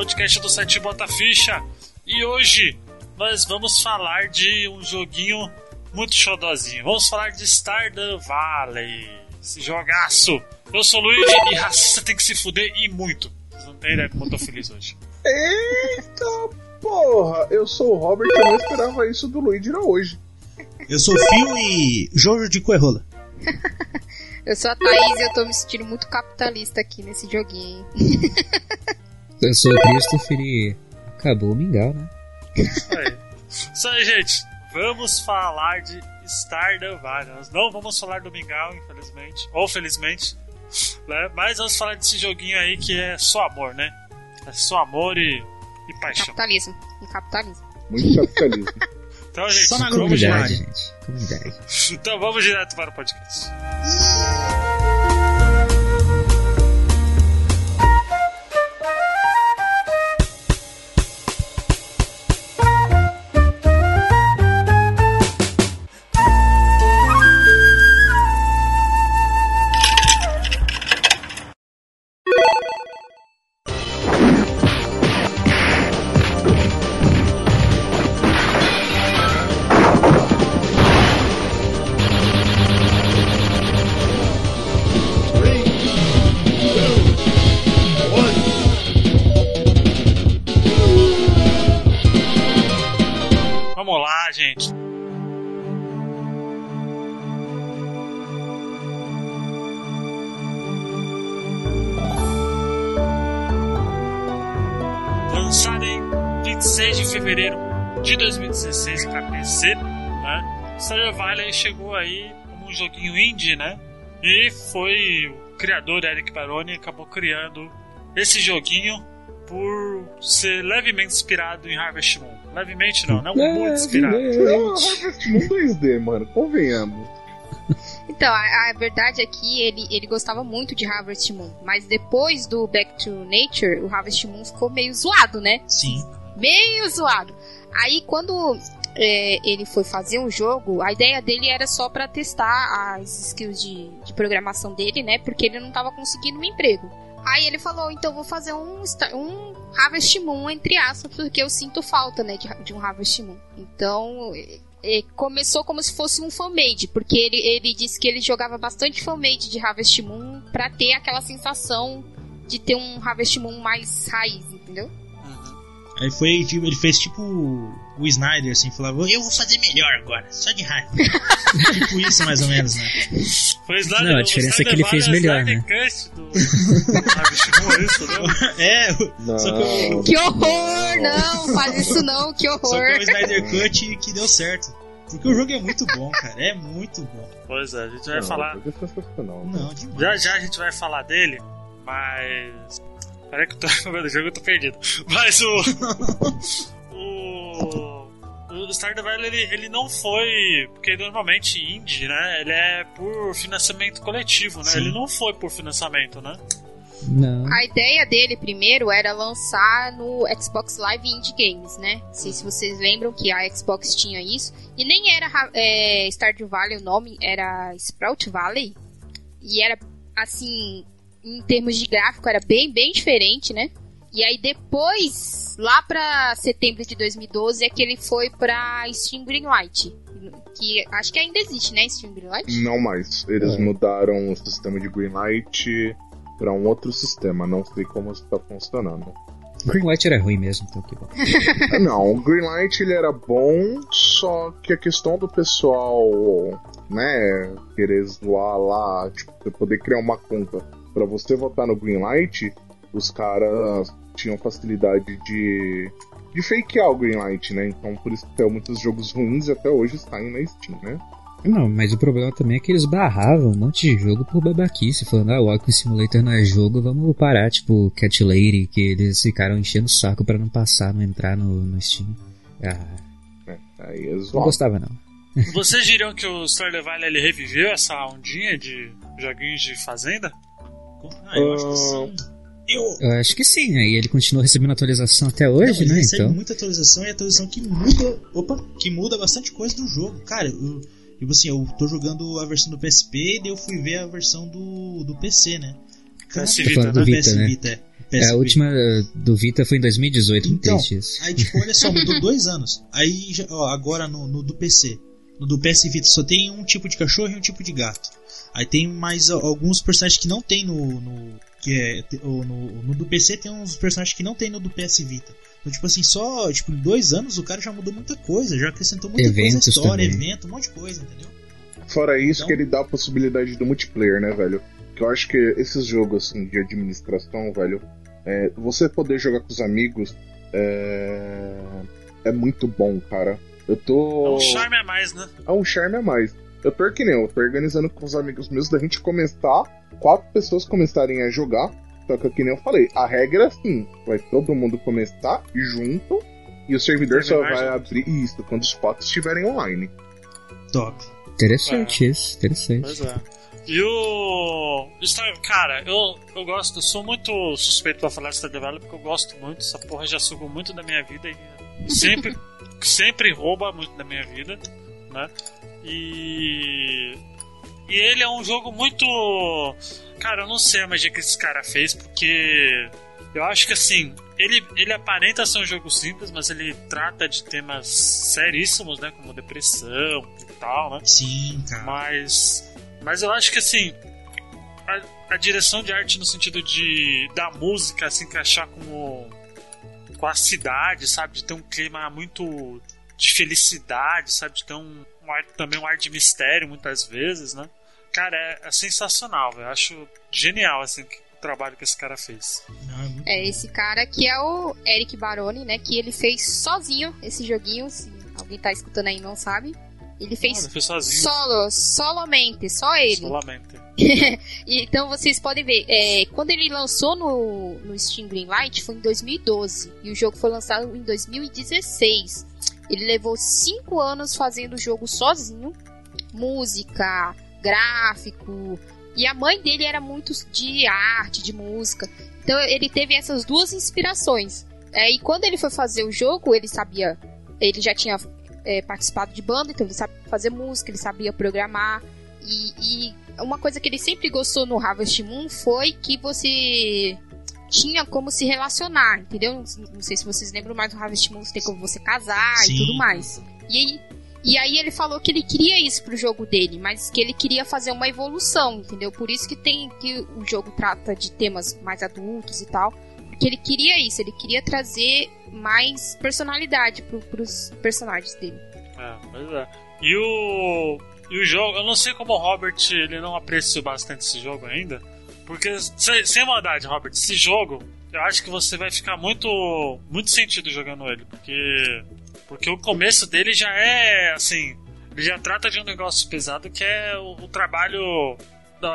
podcast do site Bota Ficha. E hoje nós vamos falar de um joguinho muito xodozinho. Vamos falar de Stardew Valley. Esse jogaço. Eu sou o Luigi e racista tem que se fuder e muito. Vocês não têm ideia como eu tô feliz hoje. Eita porra! Eu sou o Robert e eu não esperava isso do Luigi hoje. Eu sou o Fio e Jojo de Coerrola. eu sou a Thaís e eu tô me sentindo muito capitalista aqui nesse joguinho. eu sou o Christopher e acabou o mingau, né? Isso aí. Isso aí, gente. Vamos falar de Stardew Valley. Nós não vamos falar do mingau, infelizmente. Ou felizmente. Né? Mas vamos falar desse joguinho aí que é só amor, né? É só amor e, e paixão. Capitalismo. E capitalismo. Muito capitalismo. Então, gente, Só na comunidade, gente. Comunidade. Então vamos direto para o podcast. PC, né? Stardew Valley chegou aí como um joguinho indie, né? E foi o criador Eric Baroni acabou criando esse joguinho por ser levemente inspirado em Harvest Moon. Levemente não, não muito inspirado. Não, Harvest Moon 2D, mano, convenhamos. Então, a, a, verdade é que ele, ele gostava muito de Harvest Moon, mas depois do Back to Nature, o Harvest Moon ficou meio zoado, né? Sim. Meio zoado. Aí quando é, ele foi fazer um jogo, a ideia dele era só para testar as skills de, de programação dele, né? Porque ele não tava conseguindo um emprego. Aí ele falou, então vou fazer um, um Harvest Moon, entre aspas, porque eu sinto falta, né, de, de um Harvest Moon. Então, é, começou como se fosse um fanmade, porque ele, ele disse que ele jogava bastante fanmade de Harvest Moon pra ter aquela sensação de ter um Harvest Moon mais raiz, entendeu? Aí foi, tipo, ele fez tipo o Snyder, assim, falava, eu vou fazer melhor agora, só de raiva. tipo isso, mais ou menos, né? Foi o Snyder, Não, a diferença é que ele fez melhor, né? Do... isso, não? É, Não. só que, o, Que horror! Não, faz isso não, que só que horror! é o Snyder Cut que deu certo. Porque o jogo é muito bom, cara, é muito bom. Pois é, a gente vai Não, falar. Não, demais. Já já a gente vai falar dele, mas. Peraí que eu tô vendo o jogo eu tô perdido. Mas o. o. O Stardew Valley ele, ele não foi. Porque normalmente indie, né? Ele é por financiamento coletivo, né? Sim. Ele não foi por financiamento, né? Não. A ideia dele primeiro era lançar no Xbox Live Indie Games, né? Não sei se vocês lembram que a Xbox tinha isso. E nem era é, Stardew Valley o nome, era Sprout Valley. E era, assim, em termos de gráfico, era bem, bem diferente, né? E aí depois, lá pra setembro de 2012, é que ele foi pra Steam Greenlight. Que acho que ainda existe, né, Steam Greenlight? Não mais. Eles É. mudaram o sistema de Greenlight pra um outro sistema. Não sei como está funcionando. Greenlight era ruim mesmo, então que bom. Não, o Greenlight ele era bom, só que a questão do pessoal, né, querer zoar lá, tipo, poder criar uma conta pra você votar no Greenlight, os caras tinham facilidade de de fakear o Greenlight, né? Então por isso que tem muitos jogos ruins e até hoje saem na Steam, né? Não, mas o problema também é que eles barravam um monte de jogo por babaquice, falando, ah, o Walking Simulator não é jogo, vamos parar, tipo, Cat Lady, que eles ficaram enchendo o saco pra não passar, não entrar no, no Steam. Ah, É, aí é não gostava não. Vocês diriam que o Stardew Valley ele reviveu essa ondinha de joguinhos de fazenda? Ah, eu acho que sim. Eu, Eu acho que sim, aí ele continua recebendo atualização até hoje, Não, ele né, recebe então... muita atualização e atualização que muda. Opa, que muda bastante coisa do jogo. Cara, eu, tipo assim, eu tô jogando a versão do PSP e daí eu fui ver a versão do, do PC, né? PS Tô Vita, falando do né? Vita, PS né? Vita, é. PSP. É, a última do Vita foi em 2018, muito Então, isso. aí tipo, olha só, mudou dois anos. Aí, ó, agora no, no do PC, no do PS Vita só tem um tipo de cachorro e um tipo de gato. Aí tem mais alguns personagens que não tem no, no que é no, no do PC tem uns personagens que não tem no do PS Vita. Então, tipo assim, só tipo, em dois anos o cara já mudou muita coisa, já acrescentou muita Eventos coisa história, também. evento, um monte de coisa, entendeu? Fora isso, Então- que ele dá a possibilidade do multiplayer, né, velho? Que eu acho que esses jogos assim, de administração, velho, é, você poder jogar com os amigos é, é muito bom, cara. Eu É tô. um charme a mais, né? É um charme a mais. Eu tô que nem eu, tô organizando com os amigos meus da gente começar, quatro pessoas começarem a jogar. Só que que nem eu falei, a regra é assim: vai todo mundo começar junto e o servidor só vai junto. abrir isso quando os quatro estiverem online. Top. Interessante isso, interessante. Pois é. E o. Star- Cara, eu, eu gosto, eu sou muito suspeito pra falar de Stardew Valley porque eu gosto muito, essa porra já sugou muito da minha vida e sempre, sempre rouba muito da minha vida, né? E. E ele é um jogo muito. Cara, eu não sei a magia que esse cara fez, porque. Eu acho que assim, ele, ele aparenta ser um jogo simples, mas ele trata de temas seríssimos, né? Como depressão e tal, né? Sim, cara. Mas. Mas eu acho que assim. A, a direção de arte no sentido de. da música se encaixar com com a cidade, sabe? De ter um clima muito. de felicidade, sabe? De ter um, um ar, também um ar de mistério muitas vezes, né? Cara, é, é sensacional. Eu acho genial, assim, que- o trabalho que esse cara fez. Não, é esse cara que é o Eric Baroni, né? Que ele fez sozinho esse joguinho. Se alguém tá escutando aí não sabe. Ele Ah, fez ele fez sozinho. solo, solamente, só ele. Solamente. E, Então vocês podem ver, é, quando ele lançou no, no Steam Greenlight foi em 2012 e o jogo foi lançado em 2016. Ele levou cinco anos fazendo o jogo sozinho, música, gráfico. E a mãe dele era muito de arte, de música. Então ele teve essas duas inspirações. É, e quando ele foi fazer o jogo, ele sabia. Ele já tinha é, participado de banda, então ele sabia fazer música, ele sabia programar. E, e uma coisa que ele sempre gostou no Harvest Moon foi que você tinha como se relacionar, entendeu? Não sei se vocês lembram, mas no Harvest Moon tem como você casar Sim. e tudo mais. E aí, e aí ele falou que ele queria isso pro jogo dele, mas que ele queria fazer uma evolução, entendeu? Por isso que tem que o jogo trata de temas mais adultos e tal. Porque ele queria isso, ele queria trazer mais personalidade pro, pros personagens dele. É, pois é. E o. E o jogo, eu não sei como o Robert ele não apreciou bastante esse jogo ainda. Porque, sem, sem maldade, Robert, esse jogo, eu acho que você vai ficar muito. muito sentido jogando ele. Porque. Porque o começo dele já é assim. Ele já trata de um negócio pesado que é o, o trabalho.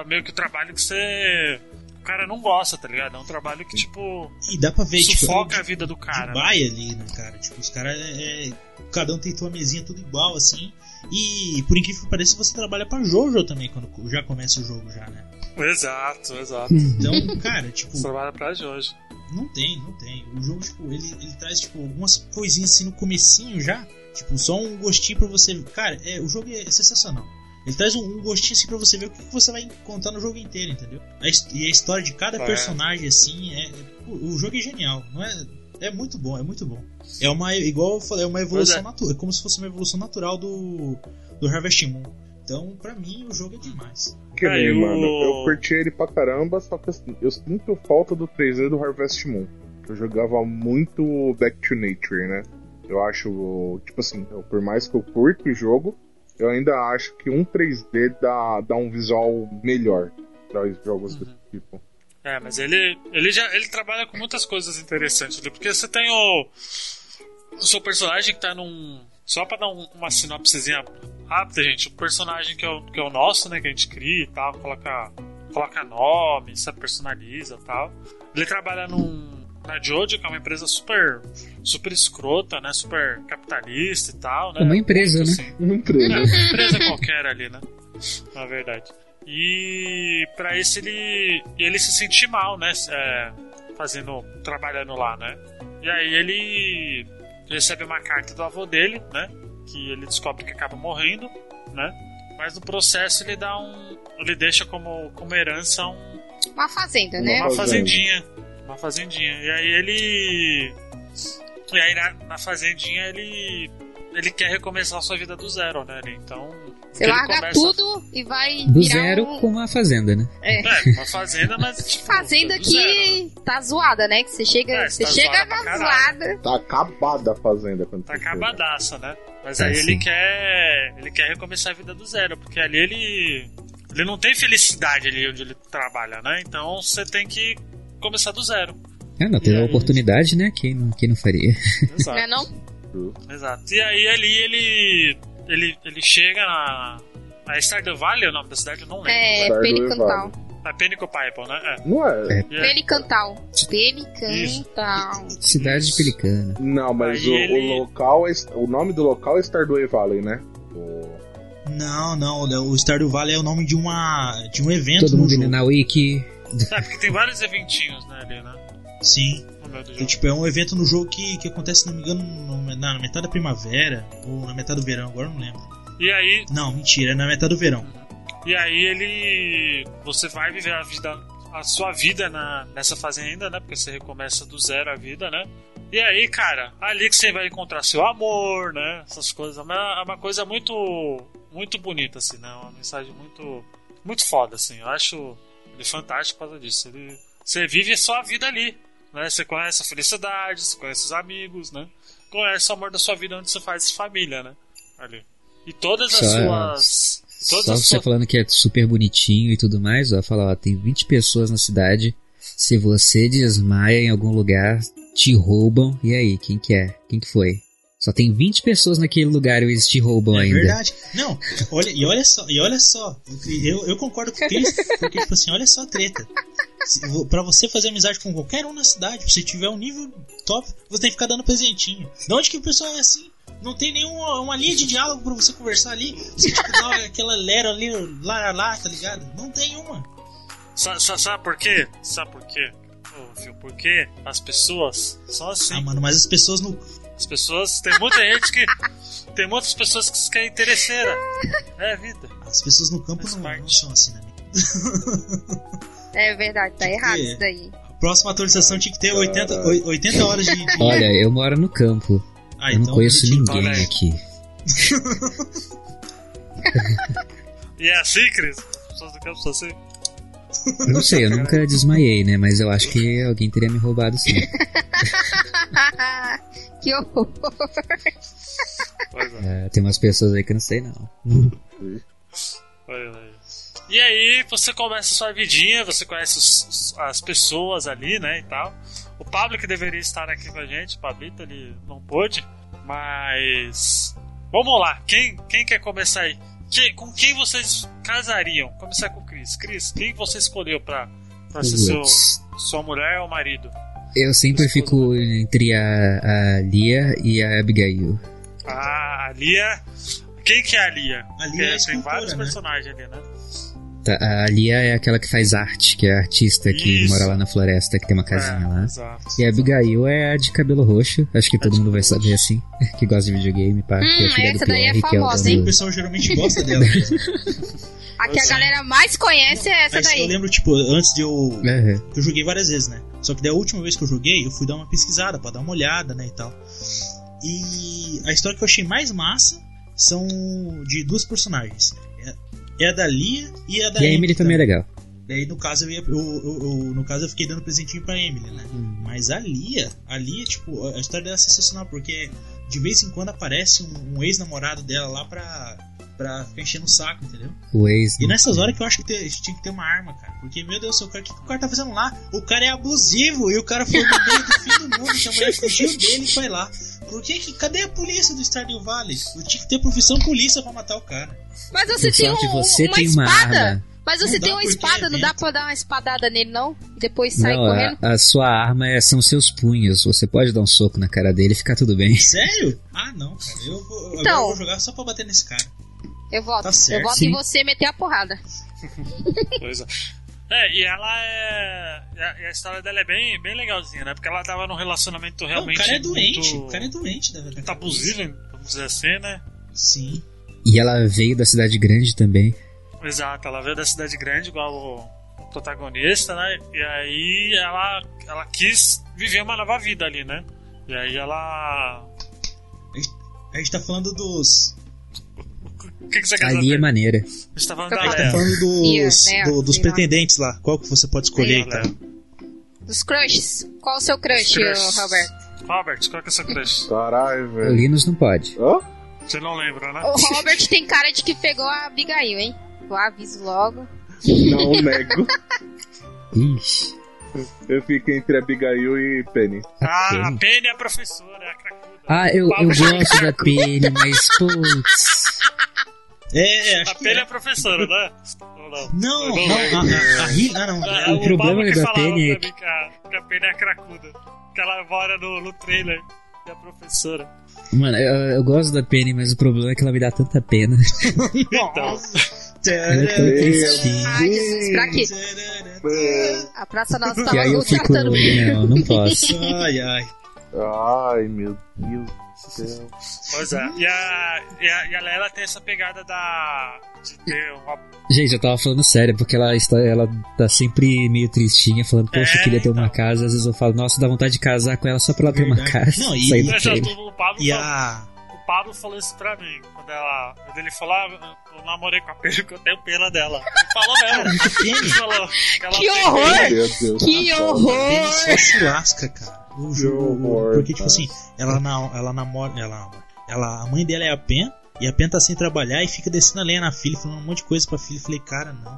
meio que o trabalho que você. O cara não gosta, tá ligado? É um trabalho que, tipo. E dá pra ver, tipo, sufoca de- a vida do cara. de né? ali, né, cara? Tipo, os caras é, é- Cada um tem sua mesinha tudo igual, assim. E por incrível que pareça, você trabalha pra Jojo também quando já começa o jogo já, né? Exato, exato. Então, cara, tipo, Você trabalha pra Jorge. não tem, não tem. O jogo, tipo, ele, ele traz, tipo, algumas coisinhas assim no comecinho já. Tipo, só um gostinho pra você. Cara, é, o jogo é sensacional. Ele traz um, um gostinho assim pra você ver o que, que você vai encontrar no jogo inteiro, entendeu? A e a história de cada É. personagem, assim, é. O, o jogo é genial, não é? É muito bom, é muito bom. É uma, igual eu falei, é uma evolução é. natural. É como se fosse uma evolução natural do, do Harvest Moon. Então, pra mim, o jogo é demais. Que nem, e o- mano, eu curti ele pra caramba, só que assim, eu sinto falta do 3D do Harvest Moon. Eu jogava muito Back to Nature, né? Eu acho, tipo assim, eu- por mais que eu curto o jogo, eu ainda acho que um 3D dá, dá um visual melhor para os jogos desse tipo. É, mas ele, ele já ele trabalha com muitas coisas interessantes ali, porque você tem o, o seu personagem que tá num. Só pra dar um- uma sinopsezinha rápida, gente, o personagem que é o, que é o nosso, né, que a gente cria e tal, coloca, coloca nome, sabe, personaliza e tal. Ele trabalha num. Na Jojo, que é uma empresa super super escrota, né? Super capitalista e tal, né? Uma empresa, Muito, né? assim, Uma empresa. é, uma empresa qualquer ali, né? Na verdade. E pra isso ele ele se sentir mal, né? É, fazendo, trabalhando lá, né? E aí ele recebe uma carta do avô dele, né? Que ele descobre que acaba morrendo, né? Mas no processo ele dá um, ele deixa como como herança um, Uma fazenda, né? uma fazendinha, Uma fazendinha. E aí ele. E aí na, na fazendinha ele. Ele quer recomeçar a sua vida do zero, né? Ele- Então. Você ele larga começa- tudo e vai Do virar zero um... com uma fazenda, né? É. É, uma fazenda, mas. Tipo, Fazenda do zero, né? que tá zoada, né? Que você chega, É, você tá chega zoada zoada. Tá acabada a fazenda quando Tá você chega. acabadaça, né? Mas Ah, aí ele sim. quer. Ele quer recomeçar a vida do zero, porque ali ele. Ele não tem felicidade ali onde ele trabalha, né? Então você tem que começar do zero. Ah, não, teve a oportunidade, né? Quem não, quem não faria? Exato. Não é não? Exato. E aí ali ele. Ele, ele chega na. A Stardew Valley é o nome da cidade? Eu não lembro. É, Pelicantal. É Penico Pipe, né? É. Não é? É. Pelicantal. Pelicantal. Cidade de Pelicana. Não, mas o, ele- o local, é, o nome do local é Stardew Valley, né? O- Não, não, o Stardew Valley é o nome de uma de um evento Todo no mundo indo jogo. na Wiki. É, porque tem vários eventinhos, né, ali, né? Sim. Do Então, jogo. tipo, é um evento no jogo que, que acontece, se não me engano, no- na metade da primavera ou na metade do verão, agora não lembro. E aí. Não, mentira, é na metade do verão. E aí ele. Você vai viver a vida. A sua vida na, nessa fazenda, né? Porque você recomeça do zero a vida, né? E aí, cara, ali que você vai encontrar seu amor, né? Essas coisas. É uma, é uma coisa muito. Muito bonita, assim, né? Uma mensagem muito. Muito foda, assim. Eu acho ele fantástico por causa disso. Ele, você vive a sua vida ali. Né? Você conhece a felicidade, você conhece os amigos, né? Conhece o amor da sua vida onde você faz família, né? Ali. E todas as Só- suas. Todas Só as você suas falando que é super bonitinho e tudo mais, ó, fala, ó, tem 20 pessoas na cidade. Se você desmaia em algum lugar, te roubam. E aí, quem que é? Quem que foi? Só tem 20 pessoas naquele lugar e eles te roubam É ainda. verdade. Não, olha, e olha só, e olha só, eu, eu concordo com eles, porque, tipo assim, olha só a treta. Pra você fazer amizade com qualquer um na cidade, se tiver um nível top, você tem que ficar dando presentinho. De onde que o pessoal é assim? Não tem nenhuma uma linha de diálogo pra você conversar ali. Você, tipo, dá aquela lera ali, lá, lá, tá ligado? Não tem uma. Sa- sa- Sabe por quê? Sabe por quê? Ô, porque as pessoas são assim. Ah, mano, mas as pessoas no. As pessoas. Tem muita gente que. Tem muitas pessoas que querem interesseira. É a vida. As pessoas no campo não, não são assim, né? É verdade, tá errado quê? isso daí. A próxima atualização tinha que ter 80, oi- 80 horas de. de- Olha, eu moro no campo. Ah, eu não então conheço retiro. ninguém aqui. E é assim, Cris? As pessoas do campo são assim? Não sei, eu nunca desmaiei, né? Mas eu acho que alguém teria me roubado sim. que horror. Pois é. É, tem umas pessoas aí que eu não sei, não. Pois é. E aí você começa a sua vidinha, você conhece os- os- as pessoas ali, né, e tal. O Pablo que deveria estar aqui com a gente, o Pablito, ele não pôde, mas... Vamos lá, quem, quem quer começar aí? Que- com quem vocês casariam? Começar com o Cris. Cris, quem você escolheu pra, pra ser seu, sua mulher ou marido? Eu sempre fico entre a, a Lia e a Abigail. Ah, a Lia... Quem que é a Lia? A Lia Porque é a tem vários né? personagens ali, né? Tá, a Lia é aquela que faz arte, que é a artista que Isso. mora lá na floresta, que tem uma casinha É, lá. Exato. E a Abigail é a de cabelo roxo, acho que A todo mundo vai saber assim, que gosta de videogame, pá, que é Hum, filha do essa daí é Pierre, que é o famosa, O pessoal geralmente gosta dela. A que a é. galera mais conhece é essa Mas daí. eu lembro, tipo, antes de eu. Que eu joguei várias vezes, né? Só que da última vez que eu joguei, eu fui dar uma pesquisada pra dar uma olhada, né, e tal. E a história que eu achei mais massa são de duas personagens. É, é a da Lia e a da E a Emily também é legal. Daí, no caso, eu, ia, eu, eu- eu- no caso, eu fiquei dando presentinho pra Emily, né? Mas a Lia, a Lia, tipo, a história dela é sensacional, porque de vez em quando aparece um, um ex-namorado dela lá pra, pra ficar enchendo o saco, entendeu? O ex. E nessas horas que eu acho que te- tinha que ter uma arma, cara. Porque, meu Deus do céu, o, cara, o que, que o cara tá fazendo lá? O cara é abusivo e o cara foi no meio do fim do mundo que a mulher fugiu dele e foi lá. Por que que. Cadê a polícia do Stardew Valley? Eu tinha que ter profissão polícia pra matar o cara. Mas você tem um, você uma tem uma espada. arma. Mas você tem uma espada, é não dá pra dar uma espadada nele, não? Depois sair Não, correndo? a, a sua arma é- são seus punhos. Você pode dar um soco na cara dele e ficar tudo bem. Sério? Ah, não, cara. Eu, vou, agora Então. eu vou jogar só pra bater nesse cara. Eu voto. Tá certo, eu voto sim. em você meter a porrada. Pois é. É, e ela é. e a, a história dela é bem, bem legalzinha, né? Porque ela tava num relacionamento Não, o realmente. cara é doente. Muito, O cara é doente, da verdade. muito abusivo, vamos dizer assim, né? Sim. E ela veio da cidade grande também. Exato, ela veio da cidade grande, igual o, protagonista, né? E aí ela, ela quis viver uma nova vida ali, né? E aí ela. A gente tá falando dos. O que, que você quer Ali é saber? maneira. A gente tá falando da tá falando dos, do- dos lá. pretendentes lá. Qual que você pode escolher e Leia. tal. Dos crushes. Qual o seu crush, Roberto? Robert, qual que é o seu crush? Caralho, O velho. Linus não pode. Hã? Você não lembra, né? O Robert tem cara de que pegou a Abigail, hein? Eu aviso logo. Não nego. Ixi. Eu fico entre Abigail e Penny. Ah, a Penny. É a professora, é a cracuda. Ah, eu, eu gosto da Penny, mas putz. É, acho A Penny é é. a professora, né? Não? Não, não, lembro. a, a, a Ri- não. Ah, o problema que da falava Penny é pra mim que a, que a Penny é a cracuda. Que ela mora no, no trailer. E a professora. Mano, eu, eu gosto da Penny, mas o problema é que ela me dá tanta pena. Então, Ai, Jesus, pra quê? A Praça Nossa Que tava aí eu fico, bem. não, não posso. Ai, ai. Ai, meu Deus do céu. pois é. E a, e a, e a Lela tem essa pegada da. de ter uma. Gente, eu tava falando sério, porque ela, está, ela tá sempre meio tristinha, falando, poxa, É, eu queria ter uma então. casa. Às vezes eu falo, nossa, dá vontade de casar com ela só pra ela ter uma casa. Não, e- sair o Pablo E a. O Pablo falou isso pra mim. Quando, ela, quando ele falou, ah, eu namorei com a pena porque eu tenho pena dela. Ele falou mesmo. Ele falou que, ela Que horror! Deus. Que horror! só se lasca, cara. O Que jogo. horror, Porque, tipo cara. assim, ela, na, ela namora. Ela, ela, a mãe dela é a Pen. E a Pen tá sem trabalhar e fica descendo a lenha na filha, falando um monte de coisa pra filha. Eu falei, cara, não.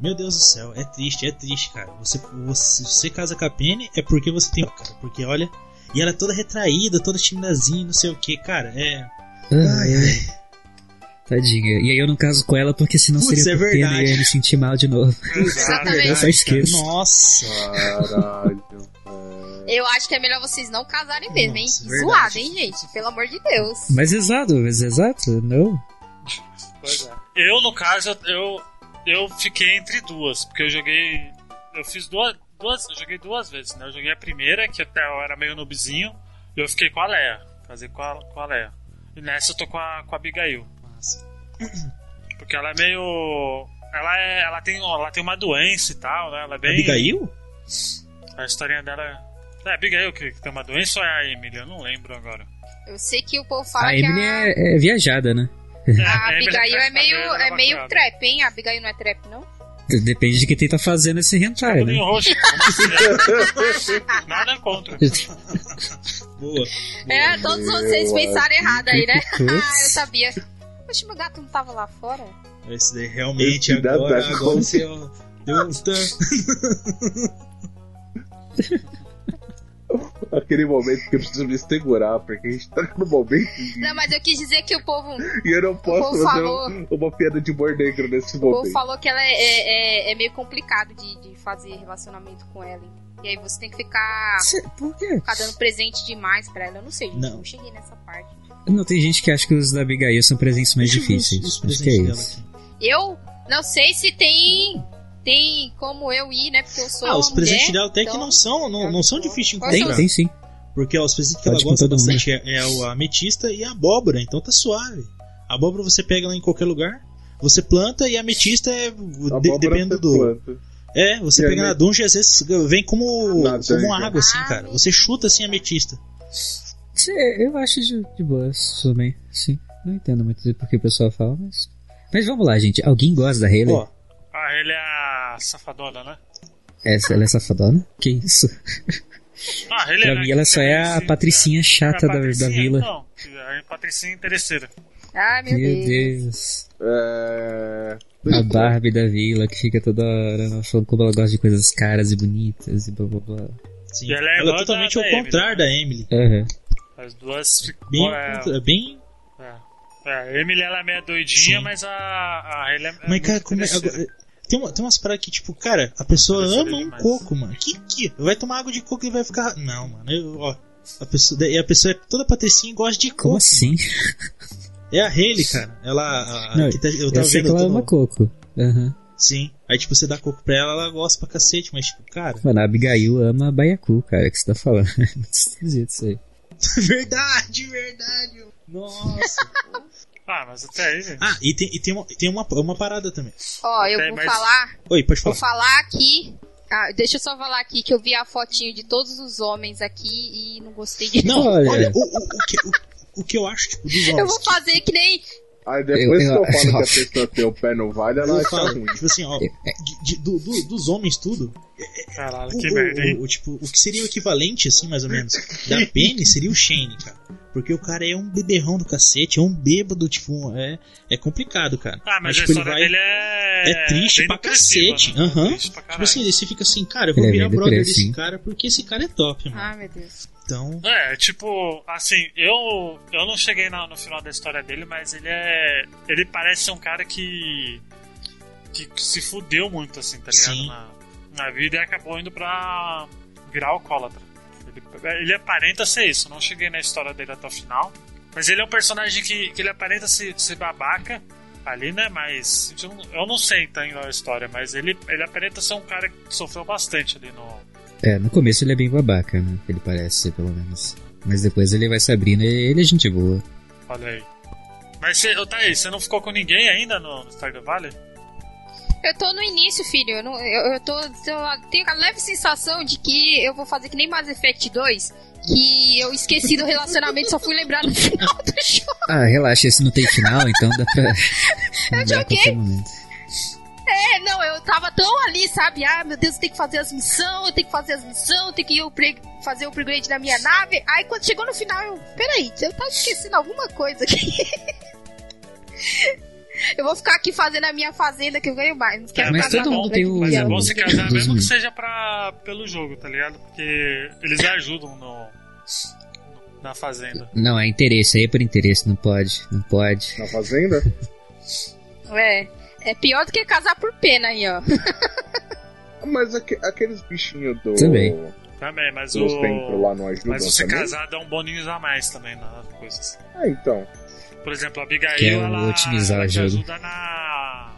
Meu Deus do céu, é triste, é triste, cara. Você, você, você casa com a Penny é porque você tem. Cara, porque olha. E ela é toda retraída, toda timidazinha, não sei o que, cara. É. Ai, ai. Tadinha. E aí eu não caso com ela porque senão Putz, seria é por pena e eu verdade. ia me sentir mal de novo. Exatamente. Eu só esqueço. Nossa. Caralho, velho. Eu acho que é melhor vocês não casarem mesmo, hein? Nossa, verdade. Zoado, hein, gente? Pelo amor de Deus. Mas exato, mas exato, não. Pois é. Eu, no caso, eu, eu fiquei entre duas, porque eu joguei. Eu fiz duas. Duas eu joguei duas vezes, né? Eu joguei a primeira, que até eu era meio noobzinho, e eu fiquei com a Leia. Casei com a, com a Leia. E nessa eu tô com a, com a Abigail. Nossa. Porque ela é meio. Ela é. Ela tem, ela tem uma doença e tal, né? Ela é bem. Abigail? A historinha dela é. É a Abigail que, que tem uma doença ou é a Emily? Eu não lembro agora. Eu sei que o povo fala A que Emily a, é, é viajada, né? É, a Emily Abigail é meio, é meio trap, hein? A Abigail não é trap, não? Depende de quem tenta fazendo esse hentai, né? Roxo. é? Nada contra. Boa. É, todos vocês pensaram errado aí, né? Putz. Ah, eu sabia. Poxa, meu gato não tava lá fora? Esse daí realmente Esse agora, dá agora você ó, deu um Aquele momento que eu preciso me segurar, porque a gente tá no momento de... Não, mas eu quis dizer que o povo, E eu não posso fazer falou- um- uma piada de humor negro nesse o povo momento. falou que ela é, é, é- é meio complicado de, de fazer relacionamento com ela. E aí você tem que ficar, Cê- Por quê? ficar dando presente demais pra ela. Eu não sei, gente. Não. Não, cheguei nessa parte. Não, tem gente que acha que os da Abigail são presentes mais eu difíceis. Acho que é isso. Eu não sei se tem. Tem como eu ir, né? Porque eu sou. Ah, os uma presentes mulher, dela até que então- não são, não, não são difíceis de Quais Tem, encontrar. tem sim. Porque ó, os presentes que Pode ela gosta bastante é, é o ametista e a abóbora, então tá suave. A abóbora você pega ela em qualquer lugar, você planta e a ametista é. de- Abóbora depende você do. planta. É, você E pega a na dungeon e às vezes vem como, Na como dungeon. água, assim, Ah, cara. Você chuta assim a ametista. Cê- Eu acho de, de boas também, sim. Não entendo muito por que o pessoal fala, mas. Mas vamos lá, gente. Alguém gosta da Hayley? Ó, Ah, ele é a safadona, né? Essa, ela é safadona? Que isso? Ah, Pra é, mim, ela só é a patricinha chata É a da, da patricinha, vila. Não, é a patricinha interesseira. Ai, meu, Meu Deus. Deus. É... A Barbie da vila que fica toda hora né, falando como ela gosta de coisas caras e bonitas e blá blá blá. sim. E ela é ela é totalmente da- ao da Emily, contrário né? da Emily. Aham. As duas ficam. Bem, é, bem. é. É, a Emily ela é meio doidinha, Sim. mas a, a Hayley é. Mas, cara, como é, agora, tem, uma, tem umas paradas que, tipo, cara, a pessoa Interesseira ama um demais. coco, mano. Que que? Vai tomar água de coco e vai ficar. Não, mano. Eu, ó. A pessoa, e a pessoa é toda patricinha e gosta de coco. Como assim? mano. É a Hayley, cara. Ela. a- a- Não, que tá- eu Eu tava sei que vendo ela todo- ama coco. Aham. Sim. Aí, tipo, você dá coco pra ela, ela gosta pra cacete, mas, tipo, cara. Mano, a Abigail ama baiacu, cara, que você tá falando. É muito esquisito isso aí. verdade, verdade. Nossa. Ah, mas até aí, velho. Ah, e tem, e tem, uma, tem uma, uma parada também. Ó, eu Tem, vou mas- falar, Oi, pode vou falar. falar aqui. Ah, deixa eu só falar aqui que eu vi a fotinho de todos os homens aqui e não gostei de Não, Olha. olha, o, o, o, que, o, o que eu acho, tipo, dos Eu homens. vou fazer que nem. Aí depois Eu- eu- que eu falo que a pessoa tem o pé no vale, ela Eu acha ruim. tipo assim, ó, de- de- do- do- dos homens tudo, Caralho, o, que o- merda, hein? o- o, tipo, o que seria o equivalente, assim, mais ou menos, da Penny seria o Shane, cara. Porque o cara é um beberrão do cacete, é um bêbado, tipo, é, é complicado, cara. Ah, mas, tipo, a história dele é. é triste bem pra cacete. Né? Aham. Triste pra Tipo caralho. assim, você fica assim, cara, eu vou Ele é virar bem brother desse cara porque esse cara é top, mano. Ai, meu Deus. Então, É, tipo, assim, eu eu não cheguei na- no final da história dele, mas ele é. Ele parece ser um cara que. que se fudeu muito, assim, tá ligado? Sim. Na, na vida e acabou indo pra virar alcoólatra. Ele, ele aparenta ser isso, não cheguei na história dele até o final. Mas ele é um personagem que, que ele aparenta ser, ser babaca ali, né? Mas eu não, eu não sei então a história, mas ele, ele aparenta ser um cara que sofreu bastante ali no, É, no começo ele é bem babaca, né? Ele parece ser, pelo menos. Mas depois ele vai se abrindo e ele é gente boa. Olha aí. Mas ô, Thaís, você não ficou com ninguém ainda no, no Stardew Valley? Eu tô no início, filho. Eu, não, eu, eu tô, tô- Tenho a leve sensação de que eu vou fazer que nem Mass Effect 2. Que eu esqueci do relacionamento, só fui lembrar no final do jogo. Ah, relaxa, esse não tem final, então dá pra. Eu joguei. É, não, eu tava tão ali, sabe? Ah, meu Deus, eu tenho que fazer as missões, eu tenho que fazer as missões, eu tenho que upgrade- fazer o upgrade da minha nave. Aí quando chegou no final, eu. Peraí, eu tava esquecendo alguma coisa aqui. Eu vou ficar aqui fazendo a minha fazenda que eu ganho mais. Não quero Mas casar todo mundo né, tem o- Mas é bom se casar mesmo que seja pra, pelo jogo, tá ligado? Porque eles ajudam no, no- na fazenda. Não, é interesse, aí é por interesse, não pode, não pode. Na fazenda? É. É pior do que casar por pena aí, ó. Mas aque- aqueles bichinhos do. Também. Também, mas o. lá não ajudam Mas você também? casar dá um boninhos a mais também nas coisas. Ah, então. Por exemplo, a Abigail, ela, otimizar ela te ajuda na,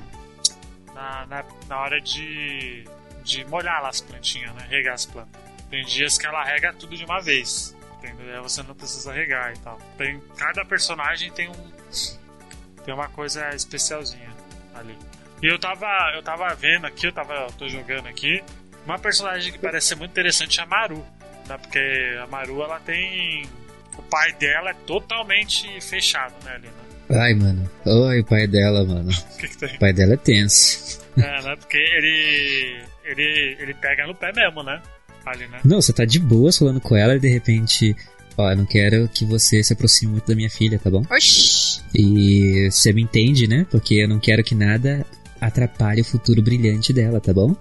na, na, na hora de, de molhar lá as plantinhas, né? Regar as plantas. Tem dias que ela rega tudo de uma vez, entendeu? Você não precisa regar e tal. Tem, cada personagem tem um tem uma coisa especialzinha ali. E eu tava, eu tava vendo aqui, eu tava, eu tô jogando aqui, uma personagem que parece ser muito interessante é a Maru, né? Porque a Maru ela tem o pai dela é totalmente fechado, né, ali, né? Ai, mano. Oi, o pai dela, mano. O que que tem? O pai dela é tenso. É, né? Porque ele, ele, ele pega no pé mesmo, né? Ali, né? Não, você tá de boas falando com ela e de repente. Ó, eu não quero que você se aproxime muito da minha filha, tá bom? Oxi. E você me entende, né? Porque eu não quero que nada atrapalhe o futuro brilhante dela, tá bom?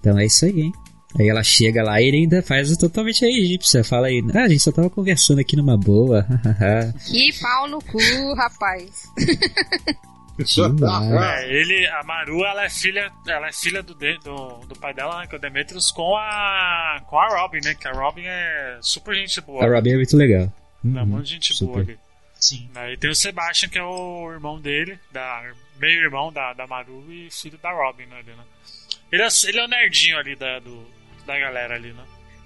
Então é isso aí, hein? Aí ela chega lá e ele ainda faz totalmente a egípcia. Fala aí, ah, a gente só tava conversando aqui numa boa. hahaha." Que pau no cu, rapaz. É, ele, a Maru, ela é filha, ela é filha do, de- do, do pai dela, né, que é o Demetrius, com a, com a Robin, né? Que a Robin é super gente boa. A Robin é muito legal. É Uhum, muito gente boa super. ali. sim. Aí tem o Sebastian, que é o irmão dele, da, meio irmão da, da Maru e filho da Robin, né, ali, né? Ele é, ele é o nerdinho ali da, do, da galera ali, né?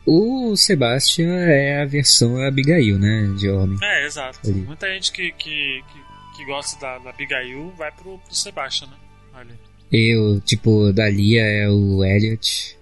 O Sebastian é a versão Abigail, né? De homem. É, exato. Ali. Muita gente que, que, que, que gosta da, da Abigail vai pro, pro Sebastian, né? Ali. Eu, tipo, da Lia é o Elliot.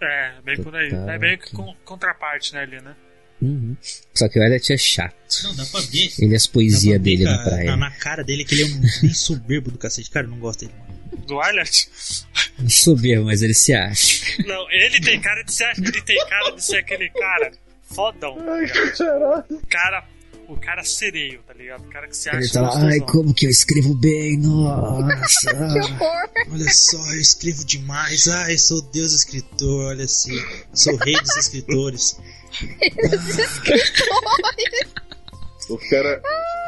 É, bem por aí. Tá, é meio que con- contraparte, né, ali, né? Uhum. Só que o Elliot é chato. Não, dá pra ver. Ele é as poesias dele na praia. Na, na cara dele que ele é um bem soberbo do cacete. Cara, eu não gosto dele, mano. Do? Soberbo, mas ele se acha. Não, ele tem cara de ser, ele tem cara de ser aquele cara fodão, tá Ai, cara, o cara sereio, tá ligado? O cara que se acha Ele tá lá, ai, como que eu escrevo bem, nossa. Que horror. Olha só, eu escrevo demais. Ai, sou Deus escritor, olha assim. Sou rei dos escritores. O cara,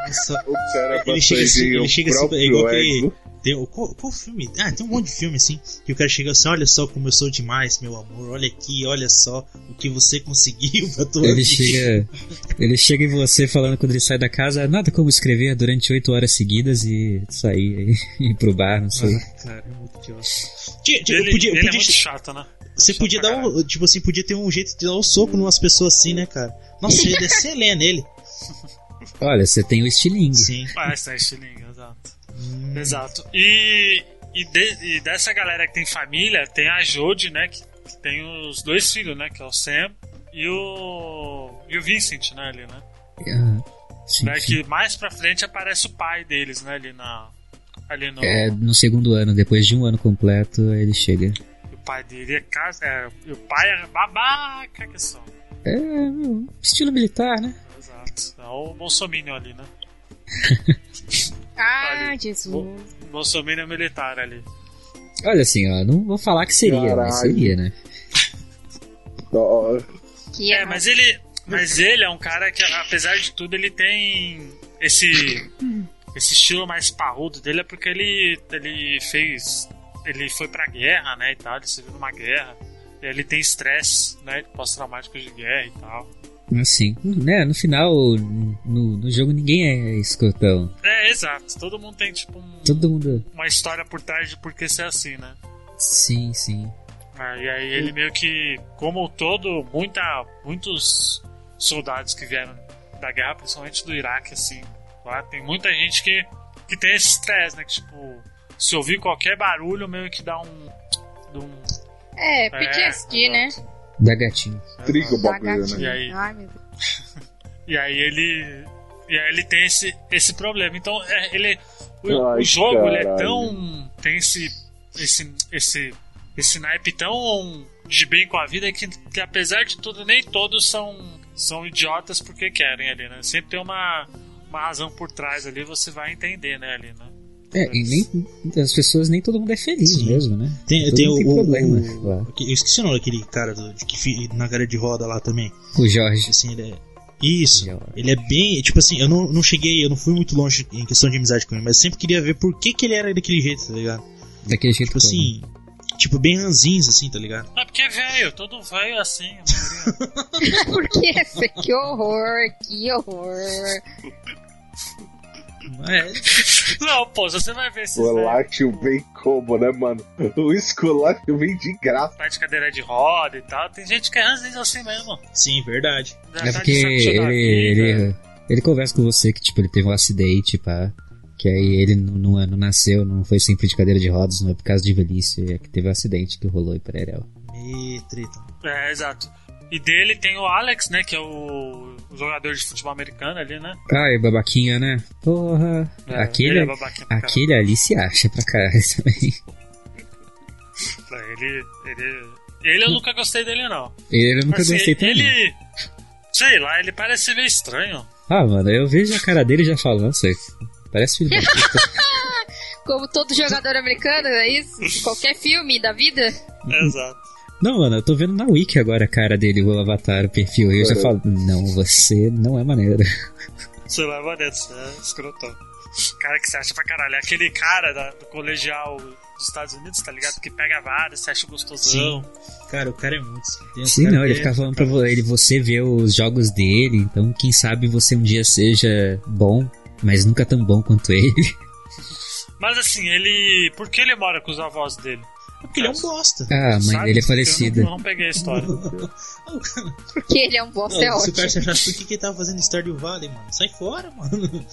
Nossa, o cara Ele chega assim, ele o chega assim, próprio é igual aquele-. Tem, o- qual, qual filme? Ah, tem um monte de filme assim. Que o cara chega assim: olha só como eu sou demais, meu amor. Olha aqui, olha só o que você conseguiu pra tua Ele vida." chega, ele chega em você falando quando ele sai da casa, nada como escrever durante oito horas seguidas e sair e ir pro bar, não sei. Ah, cara, é muito idiota. Tinha- tinha- Ele, podia, ele podia- é muito chato, né? você podia dar um. Tipo assim, podia ter um jeito de dar um soco numas pessoas assim, né, cara? Nossa, ia descer lenha nele. Olha, você tem o estilingue. Sim. Ah, está estilingue, exato. Hum, Exato. E, e, de- e dessa galera que tem família, tem a Jodie, né? Que, que tem os dois filhos, né? Que é o Sam e o. E o Vincent, né? Ali, né? Ah, sim, Né, sim. Que mais pra frente aparece o pai deles, né? Ali na. Ali no. É, no segundo ano, depois de um ano completo, ele chega. O pai dele é, casa- é. e O pai é babaca que são. É, estilo militar, né? Exato. É o Bolsominion ali, né? Ah, Ali. Jesus. O Bolsominion militar ali. Olha assim, ó, não vou falar que seria, mas Caralho. seria, né? Que É, mas ele. Mas ele é um cara que, apesar de tudo, ele tem esse. Esse estilo mais parrudo dele é porque ele. ele fez. Ele foi pra guerra, né? E tal, ele serviu numa guerra. Ele tem estresse, né? Pós-traumático de guerra e tal. Assim, né? No final, no, no jogo ninguém é escrotão. É, exato. Todo mundo tem, tipo, um- Todo mundo. uma história por trás de por que ser assim, né? Sim, sim. Ah, e aí ele meio que, como todo, muita, muitos soldados que vieram da guerra, principalmente do Iraque, assim, lá tem muita gente que, que tem esse estresse, né? Que tipo, se ouvir qualquer barulho, meio que dá um. um É, PTSD, É, né? Da gatinho. Triga o Da bagulho, gatinha. né? E aí? Ai, meu Deus. E aí ele. E aí ele tem esse, esse problema. Então, é, ele. O, o Ai, jogo ele é tão. Tem esse. Esse. Esse. Esse naipe tão de bem com a vida que, que apesar de tudo, nem todos são. São idiotas porque querem ali, né? Sempre tem uma, uma razão por trás ali, você vai entender, né, ali, né? É, e nem, as pessoas, nem todo mundo é feliz Sim. mesmo, né? Tem, Todo tem mundo o, tem o- problema o- que- Eu esqueci o nome daquele cara do, de que na cadeira de roda lá também. O Jorge. Assim, ele é. Isso. Jorge. Ele é bem. Tipo assim, eu não, não cheguei, eu não fui muito longe em questão de amizade com ele, mas sempre queria ver por que, que ele era daquele jeito, tá ligado? Daquele jeito Tipo como? assim. Tipo, bem ranzinhos, assim, tá ligado? Ah, porque é velho, todo velho é assim, a maioria. Por que? Que horror, que horror. É, Não, pô, você vai ver velhos Elácio vem como, né, mano? O esculacho vem de graça. tá de cadeira de roda e tal. Tem gente que é ranzinho assim mesmo. sim, verdade. Já É tá porque ele, ele, ele conversa com você que, tipo, ele teve um acidente, pá. Que aí ele não, não, não nasceu, não foi sempre de cadeira de rodas, não é por causa de velhice, é que teve um acidente que rolou em Pererel. Me treta. É, exato. E dele tem o Alex, né? Que é o, jogador de futebol americano ali, né? Ai, babaquinha, né? Porra. É, aquele, ele é aquele ali se acha pra caralho também. Ele, ele. Ele eu nunca gostei dele, não. Ele eu nunca Assim, gostei também. Ele. Sei lá, ele parece meio estranho. Ah, mano, eu vejo a cara dele já falo, nossa, parece filho. Como todo jogador americano, é isso? Qualquer filme da vida? Exato. Não, mano, eu tô vendo na Wiki agora a cara dele, o avatar, o perfil, e eu já falo, não, você não é maneiro. Sei lá, maneiro, você é escrotão. Cara que você acha pra caralho. É aquele cara da- do colegial dos Estados Unidos, tá ligado? Que pega vários, você acha gostosão. Cara, o cara é muito. Sim, não, ele que é- fica falando pra ele, você ver os jogos dele, então quem sabe você um dia seja bom, mas nunca tão bom quanto ele. Mas assim, ele. Por que ele mora com os avós dele? Porque ele é um bosta. Ah, a mãe Sabe? dele é Eu falecida. Não, não peguei a história. Porque ele é um bosta, é Não, se o cara ótimo. se achasse por que, que ele tava fazendo Stardew Valley, mano? Sai fora, mano.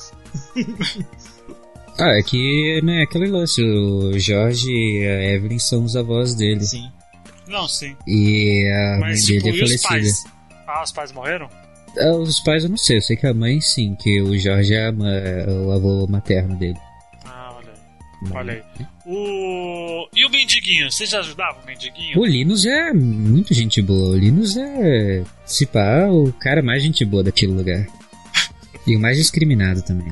Ah, é que, né, aquele lance, o Jorge e a Evelyn são os avós dele. Sim. Não, sim. E a Mas mãe tipo, dele é e os falecida. pais? Ah, os pais morreram? Ah, os pais eu não sei, eu sei que a mãe sim, que o Jorge é a é o avô materno dele. Olha aí. O... E o Mendiguinho? Vocês já ajudavam o Mendiguinho? O Linus é muito gente boa. O Linus é, se pá, o cara mais gente boa daquele lugar. E o mais discriminado também.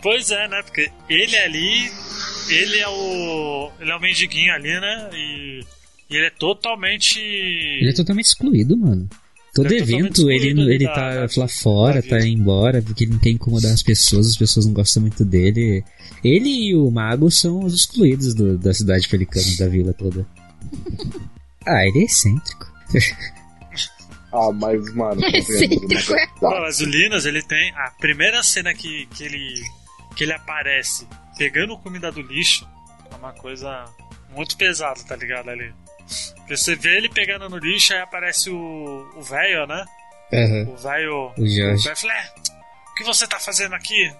Pois é, né? Porque ele ali, ele é o. Ele é o Mendiguinho ali, né? E, e ele é totalmente. Ele é totalmente excluído, mano. Todo é evento ele, excluído ele da- tá lá fora, tá vida. embora, porque ele não quer incomodar as pessoas, as pessoas não gostam muito dele. Ele e o Mago são os excluídos do- da cidade pelicana, da vila toda. Ah, ele é excêntrico. Ah, mas, mano, vendo Excêntrico, é. Uma mas o Linus, ele tem. A primeira cena que, que ele. que ele aparece pegando comida do lixo é uma coisa muito pesada, tá ligado? Ali. Porque você vê ele pegando no lixo, aí aparece o. o velho, né? Aham. O velho. O Jorge. O velho fala, é, que você tá fazendo aqui?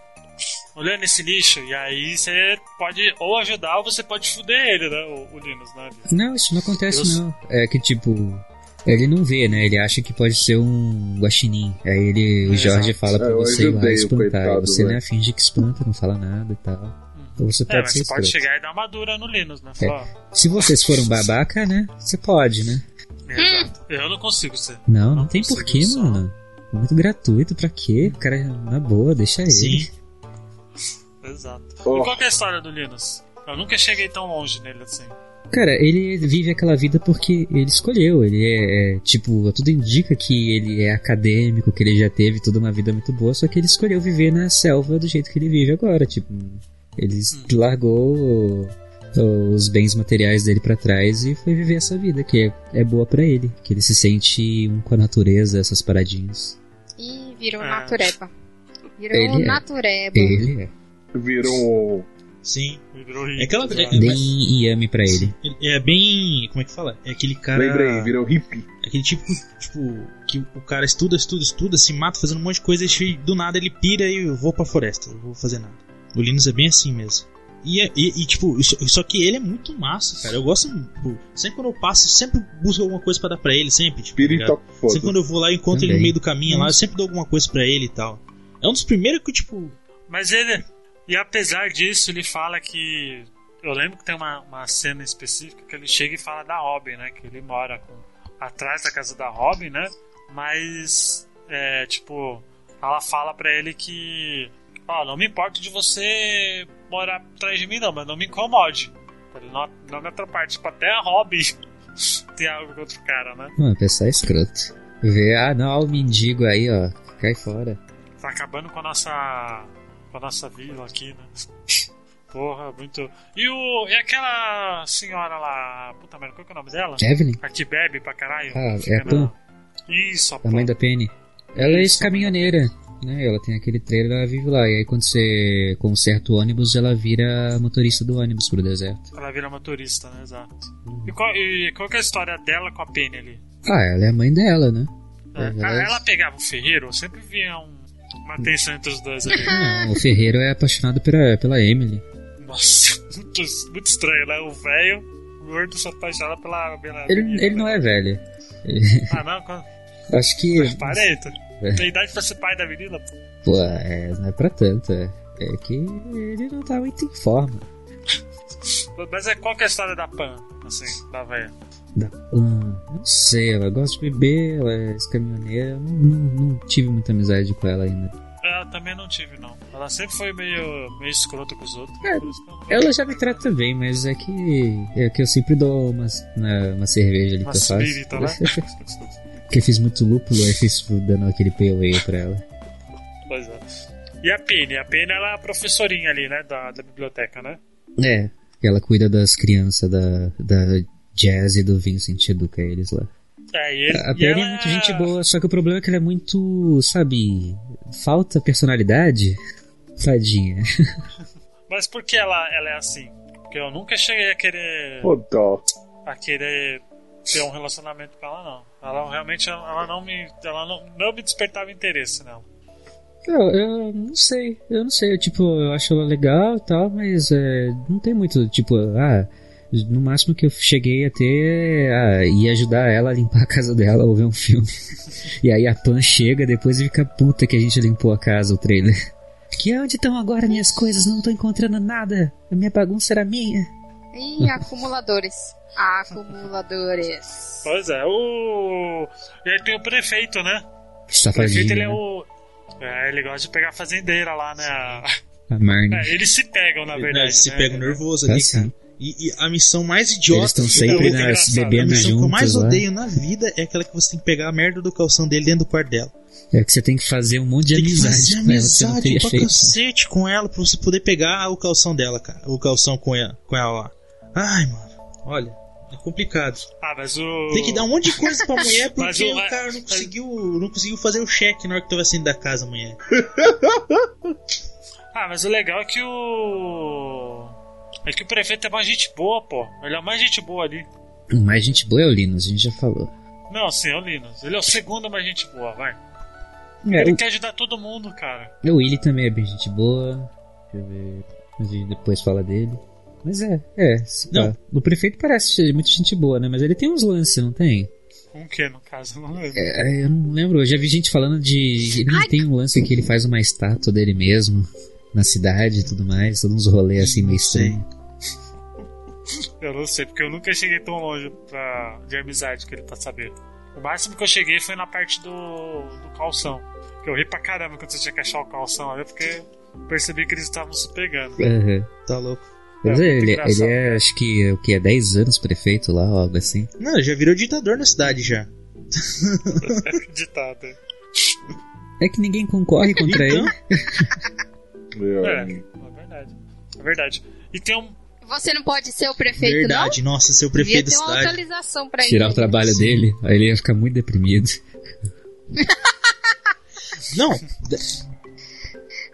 Olhando esse lixo. E aí você pode ou ajudar ou você pode fuder ele, né? O, o Linus, né? Não, isso não acontece Eu- não. É que tipo. Ele não vê, né? Ele acha que pode ser um guaxinim. Aí ele, o É, Jorge exato. fala pra É, você ir lá o espantar. coitado, você né, finge que espanta, não fala nada e tal. Então você É, pode mas ser você pode chegar e dar uma dura no Linus, né? É. Se vocês forem babaca, né? Você pode, né? Exato. Eu não consigo ser. Não, não, Não tem porquê, só. mano. É muito gratuito, pra quê? O cara, na boa, deixa ele. Sim. Exato. Oh. E qual que é a história do Linus? Eu nunca cheguei tão longe nele assim. Cara, ele vive aquela vida porque ele escolheu. Ele é, é, tipo, tudo indica que ele é acadêmico, que ele já teve toda uma vida muito boa, só que ele escolheu viver na selva do jeito que ele vive agora. Tipo, ele largou os bens materiais dele pra trás e foi viver essa vida que é, é boa pra ele, que ele se sente um com a natureza, essas paradinhas. E virou É. natureba. Virou Ele é. natureba. Ele é. Virou. Sim. Virou É aquela- hippie, é-? Bem Yami pra ele. Ele É bem. Como é que fala? É aquele cara. Lembrei, virou hippie. Aquele tipo, tipo, que o cara estuda, estuda, estuda, se mata fazendo um monte de coisa e do nada ele pira e eu vou pra floresta, eu vou fazer nada. O Linus é bem assim mesmo. E, é- e, e, tipo, isso- só que ele é muito massa, cara. Eu gosto. Tipo, sempre quando eu passo, eu sempre busco alguma coisa pra dar pra ele, sempre. Tipo, tá sempre quando eu vou lá e encontro ele no Também. meio do caminho lá, eu sempre dou alguma coisa pra ele e tal. É um dos primeiros que, tipo. Mas ele. E apesar disso, ele fala que. Eu lembro que tem uma, uma cena específica que ele chega e fala da Robin, né? Que ele mora com- atrás da casa da Robin, né? Mas. É, tipo. Ela fala pra ele que. Ó, não me importo de você morar atrás de mim, não, mas não me incomode. Não, não me atrapalhe. Tipo, até a Robin tem algo contra o cara, né? Mano, pessoal é escroto. Vê, ah não, o mendigo aí, ó. Cai fora. Tá acabando com a nossa. com a nossa vila aqui, né? Porra, muito. E o. E aquela senhora lá. Puta merda, qual que é o nome dela? Evelyn, A que bebe pra caralho? Ah, é a Pan. Isso, a a mãe da Penny. Ela é Isso. ex-caminhoneira, né? Ela tem aquele trailer, ela vive lá. E aí quando você conserta o ônibus, ela vira motorista do ônibus pro deserto. Ela vira motorista, né? Exato. E qual, e qual que é a história dela com a Penny ali? Ah, ela é a mãe dela, né? É, Uhum. cara, ela pegava o ferreiro, sempre via um- uma tensão entre os dois ali. Não, o Ferreiro é apaixonado pela, pela Emily. Nossa, muito, muito estranho, né? O velho, o gordo se apaixona pela. pela Ele, menina, ele não né? é velho. Ah, não? Acho que. Parenta. É. Tem idade pra ser pai da menina? pô. Pô, é, não é pra tanto. É, é que ele não tá muito em forma. Mas é qual que é a história da Pan, assim, da velha? Da Pan. Não sei, ela gosta de beber, ela é ex-caminhoneira. eu Não, não, não tive muita amizade com ela ainda. Ela também não tive, não. Ela sempre foi meio, meio escrota com os outros. É, eu Ela já me trata bem, mas é que. É que eu sempre dou uma, uma, uma cerveja ali Uma que eu faço. espírita, né? Porque eu fiz muito lúpulo, aí fiz dando aquele pale ale pra ela. Pois é. E a Penny? A Penny ela é a professorinha ali, né? Da, da biblioteca, né? É, ela cuida das crianças da, da Jazz e do Vincent, educa eles lá. É, e ele, A e Penny ela é muito gente boa, só que o problema é que ela é muito, sabe, falta personalidade. Tadinha. Mas por que ela, ela é assim? Porque eu nunca cheguei a querer. Dó. a querer ter um relacionamento com ela, não. Ela realmente ela não me. Ela não, não me despertava interesse nela. Eu, eu não sei, eu não sei, tipo, eu acho ela legal e tal, mas é, não tem muito, tipo, ah, no máximo que eu cheguei a ter, ah, ia ajudar ela a limpar a casa dela ou ver um filme. e aí a Pan chega depois e fica puta que a gente limpou a casa, o trailer. Que onde estão agora minhas coisas? Não tô encontrando nada. A minha bagunça era minha. Ih, acumuladores. Acumuladores. Pois é, o. E aí tem o prefeito, né? O Safadinha. prefeito ele é né? o. É, ele gosta de pegar a fazendeira lá, né? A. É, eles se pegam, na verdade. Eles se né? pegam nervoso Ah, ali, cara. E, e a missão mais idiota. Eles estão é sempre muito nas, engraçado. A bebendo missão que eu mais juntos lá. odeio na vida é aquela que você tem que pegar a merda do calção dele dentro do quarto dela. É que você tem que fazer um monte de Tem que amizade fazer ela, você não amizade teria pra feito. cacete com ela pra você poder pegar o calção dela, cara. O calção com ela, com ela lá. Ai, mano. Olha, é complicado. Ah, mas o. Tem que dar um monte de coisa pra mulher Mas porque o- o cara não conseguiu, não conseguiu fazer o cheque na hora que tava saindo da casa, a mulher. Ah, mas o legal é que o. É que o prefeito é mais gente boa, pô. Ele é mais gente boa ali. Mais gente boa é o Linus, a gente já falou. Não, sim, é o Linus. Ele é o segundo mais gente boa, vai. É, Ele o, quer ajudar todo mundo, cara. o Willy também é bem gente boa. Deixa eu ver. A gente depois fala dele. Mas é, é. se Não. pá. O prefeito parece ser muito gente boa, né? Mas ele tem uns lances, não tem? Com o que, no caso? Eu não lembro. É, eu não lembro. Eu já vi gente falando de. Ele não tem um lance que ele faz uma estátua dele mesmo na cidade e tudo mais. Todos uns rolês assim meio estranhos. Eu não sei, porque eu nunca cheguei tão longe pra, de amizade que ele pra saber. O máximo que eu cheguei foi na parte do, do calção. Que eu ri pra caramba quando você tinha que achar o calção ali, porque percebi que eles estavam se pegando. Aham. Tá louco. Mas É, é, ele, ele é, acho que, o que é 10 anos prefeito lá, ou algo assim. Não, já virou ditador na cidade já. Ditado. É que ninguém concorre contra Então? ele. É, É, é verdade. É verdade. E tem um. Você não pode ser o prefeito, Verdade, nossa, ser o não? Devia prefeito da ter uma cidade. atualização pra Tirar ele. o trabalho dele, aí ele ia ficar muito deprimido. Não,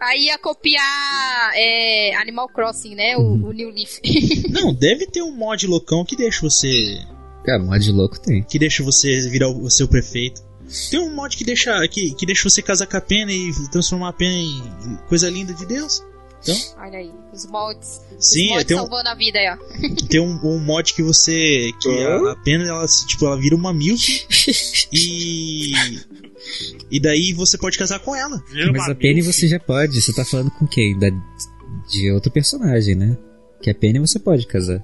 Aí ia copiar é, Animal Crossing, né? O, Uhum. o New Leaf. não, deve ter um mod loucão que deixa você. Cara, mod louco tem. que deixa você virar o, o seu prefeito. Tem um mod que deixa, que, que deixa você casar com a pena e transformar a pena em coisa linda de Deus. Olha aí, os mods. Sim, os mods tem um, salvando a vida aí, ó. tem um, um mod que você. que a, a pena ela, se- tipo, ela vira uma milf e. E daí você pode casar com ela. Mas a Penny você já pode. Você tá falando com quem? Da, de outro personagem, né? Que a Penny você pode casar.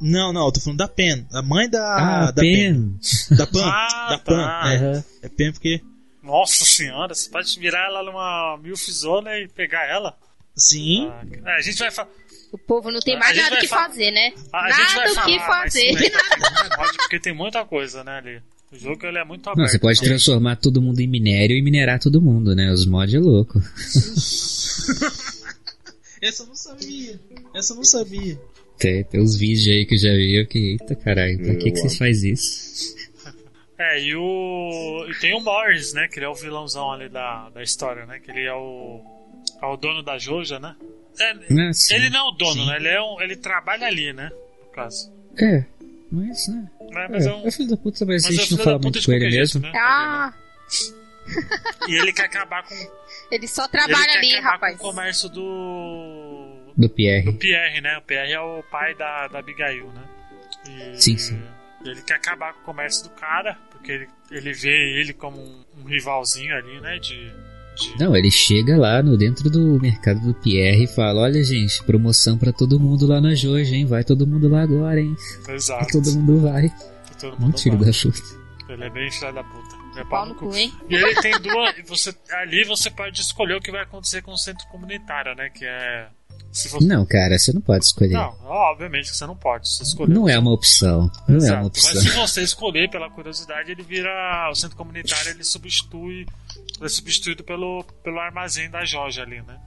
Não, não, eu tô falando da Pen. A mãe da. Ah, da Pen. Da Pan. Ah, da Pan. tá. É, Aham. é Pen porque. Nossa senhora, você pode virar ela numa milfzona e pegar ela? Sim. Ah, é, a gente vai falar. O povo não tem mais gente nada o que fa- fazer, né? A nada o que fazer. pode, porque tem muita coisa, né, ali. O jogo ele é muito aberto. Não, você pode então- transformar todo mundo em minério e minerar todo mundo, né? Os mods é louco. Essa eu não sabia. Essa eu não sabia. Tem, tem uns vídeos aí que eu já vi, eu que, eita caralho, pra que, que vocês fazem isso? É, e o. E tem o Morris, né? Que ele é o vilãozão ali da, da história, né? Que ele é o. É o dono da Joja, né? É, Ah, sim. ele não é o dono, Sim. né? Ele, é um, ele trabalha ali, né? No caso. É, mas, né? É, mas é, é um. é filho da puta, mas, mas a é gente não fala muito com ele mesmo. jeito, né? Ah, E ele quer acabar com. ele só ele trabalha quer ali, rapaz. com o comércio do. Do Pierre. Do Pierre, né? O Pierre é o pai da, da Abigail, né? E Sim, sim. Ele quer acabar com o comércio do cara, porque ele, ele vê ele como um, um rivalzinho ali, né? De. Não, ele chega lá no dentro do mercado do Pierre e fala: Olha, gente, promoção pra todo mundo lá na Joja, hein? Vai todo mundo lá agora, hein? Exato. Todo mundo vai. Todo Um mundo tiro vai. da puta. Ele é bem filho da puta. É Pau no cu, hein? E ele tem duas. e Você, ali você pode escolher o que vai acontecer com o centro comunitário, né? Que é. Se você... Não, cara, você não pode escolher. Não, obviamente que você não pode. Você escolher. Não é uma opção. Não é Exato, uma opção. Mas se você escolher pela curiosidade, ele vira. O centro comunitário ele substitui. Ele é substituído pelo, pelo armazém da Joja ali, né?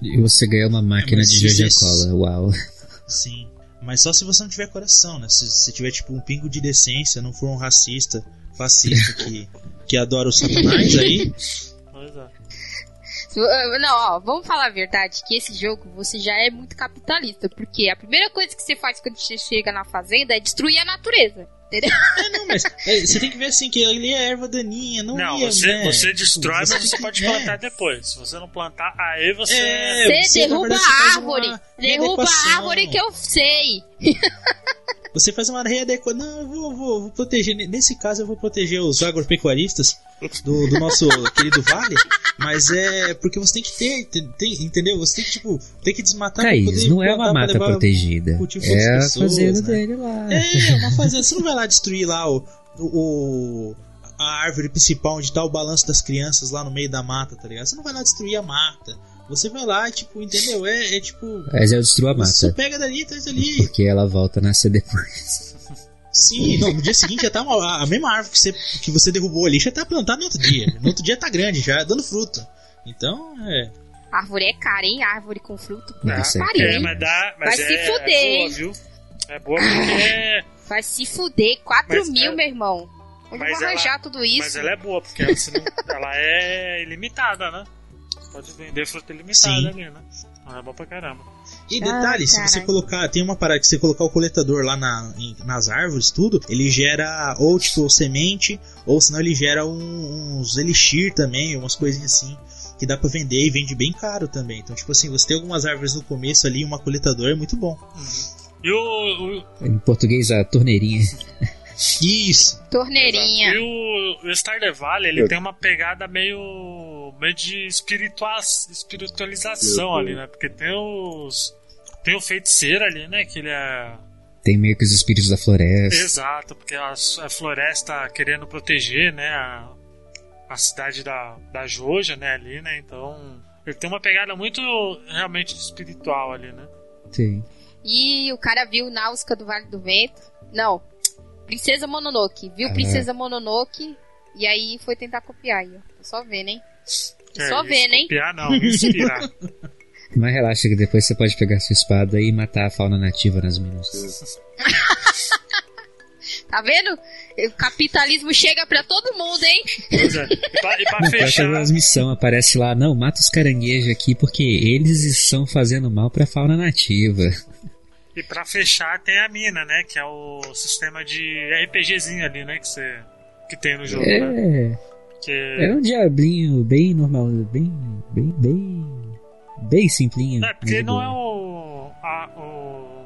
E você ganha uma máquina mas de você- Cola. Uau. Sim. Mas só se você não tiver coração, né? Se você tiver, tipo, um pingo de decência, não for um racista, fascista que, que adora o satanás, aí. É. Não, ó, vamos falar a verdade, que esse jogo você já é muito capitalista, porque a primeira coisa que você faz quando você chega na fazenda é destruir a natureza, entendeu? É, não, mas é, você tem que ver assim, que ali é erva daninha, não, Não, ia, você, né? você destrói, Você mas você pode é. plantar depois. Se você não plantar, aí você. É, você, você, derruba a árvore, derruba a árvore que eu sei. Você faz uma readequação. Não, eu vou, vou, vou proteger. Nesse caso, eu vou proteger os agropecuaristas do, do nosso querido vale. Mas é porque você tem que ter, tem- tem- entendeu? Você tem que, tipo, tem que desmatar pra Thaís, poder não é uma mata protegida. É a fazenda né? dele lá. É, uma fazenda. Você não vai lá destruir lá o, o- a árvore principal onde tá o balanço das crianças lá no meio da mata, tá ligado? Você não vai lá destruir a mata. Você vai lá, tipo, entendeu? É, é tipo. Mas eu destruo a Você mata. pega dali, traz ali. Porque ela volta a nascer depois. Sim, não, no dia seguinte já tá uma- a mesma árvore que você, que você derrubou ali, já tá plantada no outro dia. No outro dia tá grande, já dando fruto. Então, é. Árvore é cara, hein? Árvore com fruto. Nossa, Carinho, É, hein? mas dá. Mas Vai é, se é fuder, boa, hein? viu? É boa porque. Vai se fuder, 4 Mas mil, ela- meu irmão. Onde vou arranjar ela- tudo isso? Mas ela é boa, porque ela, não- ela é ilimitada, né? Pode vender fruta ilimitada Sim. ali, né? Então é bom pra caramba. E detalhe, Ah, se você colocar, tem uma parada que você colocar o coletador lá na, em- nas árvores, tudo, ele gera ou tipo semente, ou senão ele gera um- uns elixir também, umas coisinhas assim, que dá pra vender e vende bem caro também. Então, tipo assim, você tem algumas árvores no começo ali, uma coletador é muito bom. E o, o, Em português, a torneirinha. Isso! Torneirinha. e o, o Stardew Valley, ele Eu- tem uma pegada meio, meio de espiritua espiritualização ali, né? Porque tem os... Tem o feiticeiro ali, né? Que ele é... Tem meio que os espíritos da floresta. Exato, porque a, a floresta querendo proteger, né? A, a cidade da, da Joja, né? Ali, né? Então... Ele tem uma pegada muito realmente espiritual ali, né? Tem. E o cara viu Náusea do Vale do Vento. Não. Princesa Mononoke. Viu Ah. Princesa Mononoke. E aí foi tentar copiar aí, só vendo, hein? É, só vendo, hein? Copiar não, inspirar. Mas relaxa que depois você pode pegar sua espada e matar a fauna nativa nas minas. Tá vendo? O capitalismo chega pra todo mundo, hein? Pois é. E pra, e pra Não, fechar... as missões, aparece lá, não, mata os caranguejos aqui porque eles estão fazendo mal pra fauna nativa. E pra fechar tem a mina, né? Que é o sistema de RPGzinho ali, né? Que você que tem no jogo, né? É, Que é um diablinho bem normal, bem, bem, bem, bem simplinho. é, porque não é o, a- o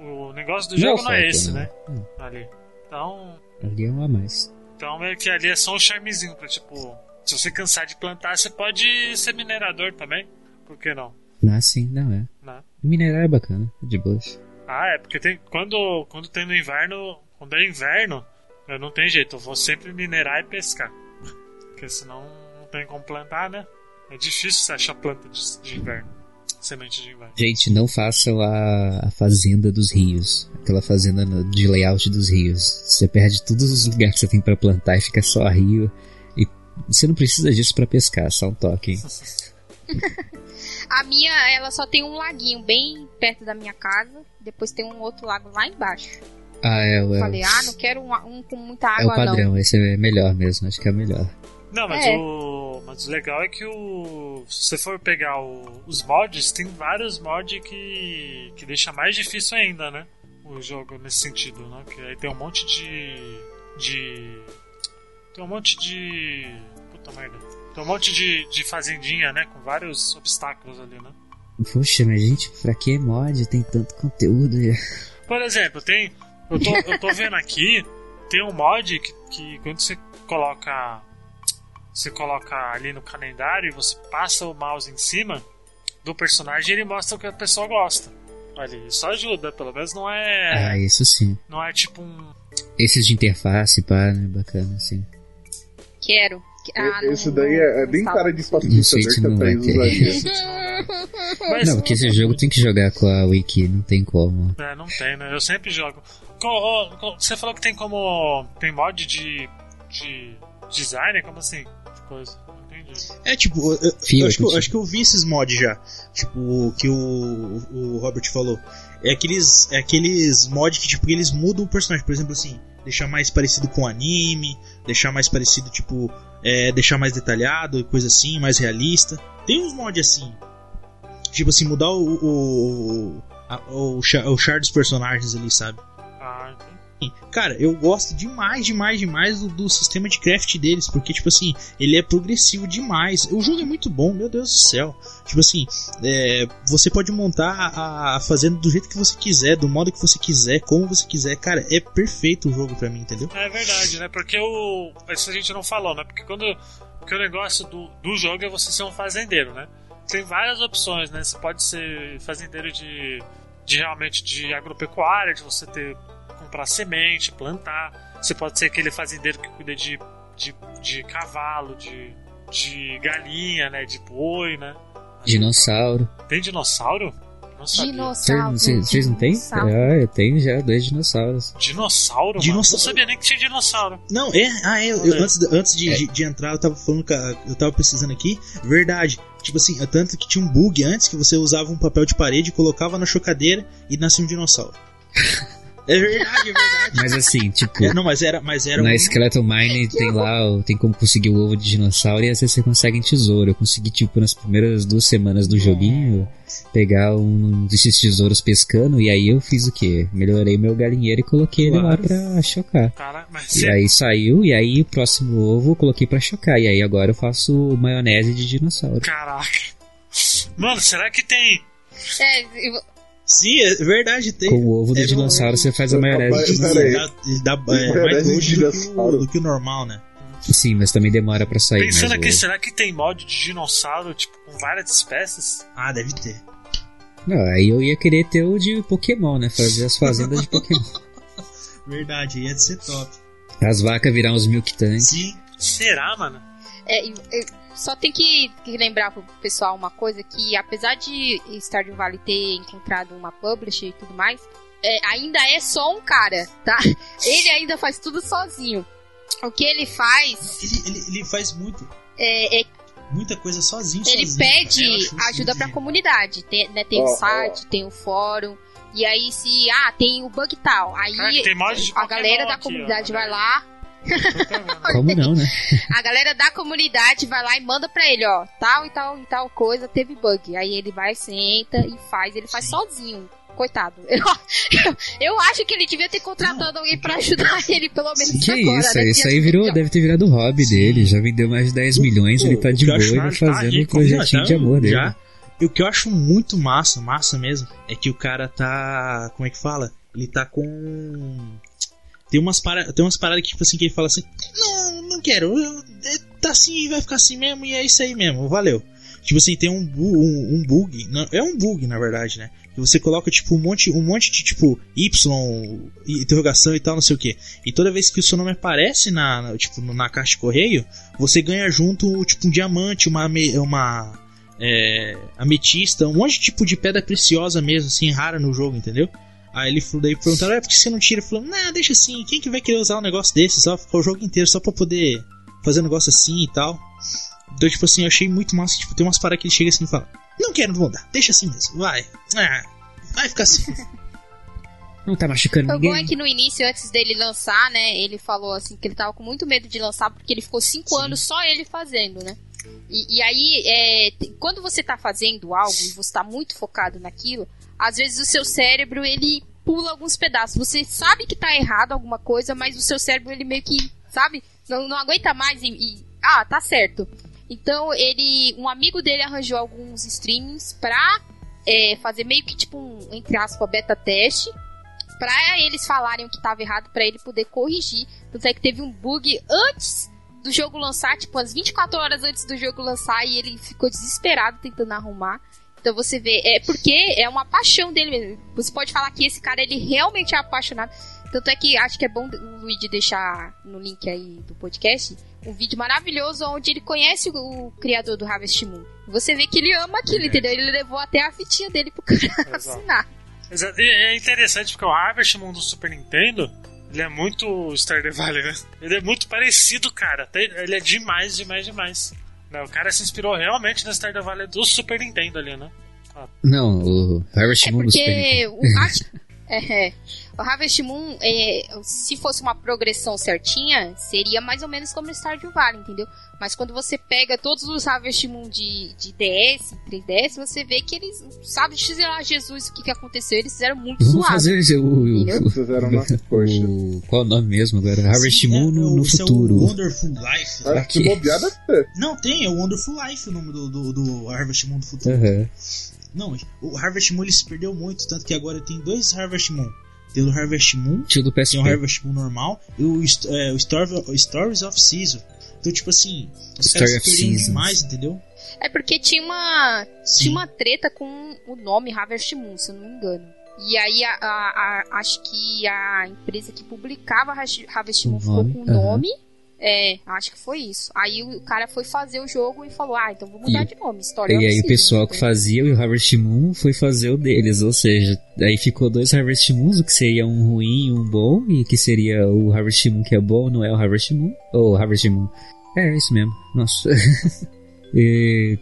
o negócio do Não é jogo não é esse, né? né? Ali. Então, Ali é um a mais. então meio que ali é só um charmezinho pra tipo, se você cansar de plantar, você pode ser minerador também. Por que não? Ah, sim, não é. Né? Minerar é bacana, de boas. Ah, é, porque tem quando quando tem no inverno, quando é inverno, eu não tem jeito, eu vou sempre minerar e pescar. Porque senão não tem como plantar, né? É difícil você achar planta de, de inverno. Semente de inverno. Gente, não façam a, a fazenda dos rios. Aquela fazenda no- de layout dos rios. Você perde todos os lugares que você tem pra plantar e fica só rio. E você não precisa disso pra pescar, só um toque. hein? A minha, ela só tem um laguinho bem perto da minha casa. Depois tem um outro lago lá embaixo. Ah, é, o- é, o- Falei, ah, não quero um, um com muita é o água, não. padrão, esse é melhor mesmo, acho que é o melhor. Não, mas É. o. Mas o legal é que o. Se você for pegar o- os mods, tem vários mods que. que deixa mais difícil ainda, né? O jogo nesse sentido, né? Que aí tem um monte de. de. Tem um monte de. Puta merda. Tem um monte de, de fazendinha, né? Com vários obstáculos ali, né? Poxa, mas gente, pra que mod? Tem tanto conteúdo. Por exemplo, tem. Eu tô, eu tô vendo aqui, tem um mod que, que quando você coloca. Você coloca ali no calendário e você passa o mouse em cima do personagem e ele mostra o que a pessoa gosta. Olha, isso ajuda, pelo menos não é. Ah, isso sim. Não é tipo um. Esses de interface, pá, né? Bacana, assim. Quero. Ah, não- Esse daí é, é bem não cara de Não facilitador que ter. usaria. Mas, Não, porque esse jogo tem que jogar com a Wiki, não tem como. É, não tem, né? Eu sempre jogo. Você falou que tem como. Tem mod de. de design? Como assim? De coisa. Não entendi. É tipo, eu, eu- Fio, acho, que, eu- acho que eu vi esses mods já. Tipo, o que o, o Robert falou. É aqueles, é aqueles mods que tipo, eles mudam o personagem. Por exemplo, assim, deixar mais parecido com o anime, deixar mais parecido, tipo, é, deixar mais detalhado e coisa assim, mais realista. Tem uns mods assim. Tipo assim, mudar o, o, a- o, char, o char dos personagens ali, sabe? Ah, entendi. Cara, eu gosto demais, demais, demais do, do sistema de craft deles, porque, tipo assim, ele é progressivo demais. O jogo é muito bom, meu Deus do céu. Tipo assim, é, você pode montar a, a fazenda do jeito que você quiser, do modo que você quiser, como você quiser. Cara, é perfeito o jogo pra mim, entendeu? É verdade, né? Porque o. Isso a gente não falou, né? Porque quando. Porque o negócio do, do jogo é você ser um fazendeiro, né? Tem várias opções, né? Você pode ser fazendeiro de. de realmente de agropecuária, de você ter. Comprar semente, plantar. Você pode ser aquele fazendeiro que cuida de. de, de cavalo, de. de galinha, né? De boi, né? Dinossauro. Tem dinossauro? Não sabia. Dinossauro. Vocês vocês não têm? dinossauro. Ah, eu tenho já dois dinossauros. Dinossauro? Dinossauro? Dinossauro. Não sabia nem que tinha dinossauro. Não, é. Ah, é. eu- eu- É. antes, de- antes de, de, de entrar, eu tava falando que eu tava pesquisando aqui. Verdade. Tipo assim, é tanto que tinha um bug antes que você usava um papel de parede, colocava na chocadeira e nascia um dinossauro. É verdade, é verdade. Mas assim, tipo, É, não, mas era, mas era na um- Skeleton Mine tem lá, o- tem como conseguir o ovo de dinossauro e às vezes você consegue em tesouro. Eu consegui, tipo, nas primeiras duas semanas do joguinho, pegar um desses tesouros pescando e aí eu fiz o quê? Melhorei meu galinheiro e coloquei ele lá Claro. pra chocar. Cara, mas E aí saiu, e aí o próximo ovo eu coloquei pra chocar. E aí agora eu faço maionese de dinossauro. Caraca. Mano, será que tem. É, eu- Sim, é verdade, tem. Com o ovo do É, dinossauro você faz a maionese Mas, de Ele pera aí. dá, ele dá é, Maionese mais gosto do que, o, dinossauro. do que o normal, né? Sim, mas também demora pra sair Pensando mais aqui, será que tem mod de dinossauro, tipo, com várias espécies? Ah, deve ter. Não, aí eu ia querer ter o de Pokémon, né? Fazer as fazendas de Pokémon. Verdade, ia ser top. As vacas virar uns Milk Tanks. Sim, Será, mano? é, eu- eu só tem que, lembrar pro pessoal uma coisa que apesar de Stardew Valley ter encontrado uma publisher e tudo mais, é, ainda é só um cara, tá? Ele ainda faz tudo sozinho. O que ele faz ele, ele, ele faz muito, é, é muita coisa sozinho. ele sozinho, cara. Pede isso ajuda pra genial. comunidade. Tem, né, tem Ó, o site, tem o fórum. E aí, se. Ah, tem o bug tal. Aí Cara, de a galera Pokémon da aqui, comunidade ó, vai olha lá. Como não, né? A galera da comunidade vai lá e manda pra ele, ó. Tal e tal e tal coisa teve bug. Aí ele vai, senta e faz. Ele faz Sim. sozinho. Coitado. Eu, eu, eu acho que ele devia ter contratado alguém pra ajudar ele, pelo menos Que agora. isso, né? isso aí virou, deve ter virado o hobby Sim. dele. Já vendeu mais de 10 milhões, ele tá O de boa e Ah, tá fazendo um projetinho de amor dele. Já. E o que eu acho muito massa, massa mesmo, é que o cara tá. Como é que fala? Ele tá com. Tem umas, para... Tem umas paradas que, tipo assim, que ele fala assim: Não, não quero, eu- é, tá assim, vai ficar assim mesmo, e é isso aí mesmo, valeu. Tipo assim, tem um, um, um bug, não, é um bug na verdade, né? Que você coloca tipo um monte, um monte de tipo Y, interrogação e tal, não sei o que. E toda vez que o seu nome aparece na, na- tipo, na caixa de correio, você ganha junto tipo um diamante, uma, uma é, ametista, um monte de tipo de pedra preciosa mesmo, assim, rara no jogo, entendeu? Aí ele daí perguntaram, é por que você não tira? Ele falou, não, deixa assim, quem que vai querer usar um negócio desse? Só ficar o jogo inteiro só pra poder fazer um negócio assim e tal. Então, tipo assim, eu achei muito massa, tipo, tem umas paradas que ele chega assim e fala, não quero, não vou dar, deixa assim mesmo, vai. Ah, vai ficar assim. Não tá machucando O bom é ninguém. que no início, antes dele lançar, né, ele falou assim que ele tava com muito medo de lançar porque ele ficou cinco Sim. anos só ele fazendo, né? E, e aí, é, quando você tá fazendo algo e você tá muito focado naquilo, às vezes o seu cérebro ele pula alguns pedaços. Você sabe que tá errado alguma coisa, mas o seu cérebro ele meio que, sabe, não, não aguenta mais e, e- ah, tá certo. Então ele, um amigo dele arranjou alguns streamings pra é, fazer meio que tipo um, entre aspas, beta teste pra eles falarem o que tava errado pra ele poder corrigir. Tanto é que teve um bug antes do jogo lançar, tipo, umas 24 horas antes do jogo lançar, e ele ficou desesperado tentando arrumar. Então você vê, é porque é uma paixão dele mesmo. Você pode falar que esse cara, ele realmente é apaixonado. Tanto é que acho que é bom o Luigi deixar no link aí do podcast um vídeo maravilhoso onde ele conhece o, criador do Harvest Moon. Você vê que ele ama aquilo, entendeu? Ele levou até a fitinha dele pro cara Exato. assinar. Exato. E é interessante porque o Harvest Moon do Super Nintendo, ele é muito Stardew Valley, né? Ele é muito parecido, cara. Ele é demais, demais, demais. Né, O cara se inspirou realmente no Stardew Valley do Super Nintendo ali, né? Não, o Harvest É Moon do Super Nintendo. porque o, é, é. o Harvest Moon, é, se fosse uma progressão certinha, seria mais ou menos como o Stardew Valley, entendeu? Mas quando você pega todos os Harvest Moon de, de DS, 3DS, você vê que eles, sabe, sei lá, Jesus, o que, que aconteceu, eles fizeram muito Vamos zoado. fazer o, o, o, Fizeram o- Qual é o nome mesmo agora? Harvest Sim, Moon é, no, é o- no esse É o futuro. Wonderful Life. Acho que ter. Não, tem, é o Wonderful Life o nome do, do, do Harvest Moon do futuro. Aham. Não, o Harvest Moon ele se perdeu muito, tanto que agora tem dois Harvest Moon. Tem o Harvest Moon, Tio do PSP. tem o Harvest Moon normal e o, é, o Stories of Season. Então, tipo assim, os caras Seasons. demais, entendeu? É porque tinha uma, Sim. tinha uma treta com o nome Harvest Moon, se eu não me engano. E aí, a, a- a- acho que a empresa que publicava Harvest Moon ficou com o nome. É, acho que foi isso. Aí o cara foi fazer o jogo e falou: Ah, então vou mudar E- de nome. História E of aí o pessoal que entendeu? fazia o Harvest Moon foi fazer o deles, ou seja, aí ficou dois Harvest Moons, o que seria um ruim e um bom, e que seria o Harvest Moon que é bom, não é o Harvest Moon, ou Harvest Moon. É, é isso mesmo, nossa. E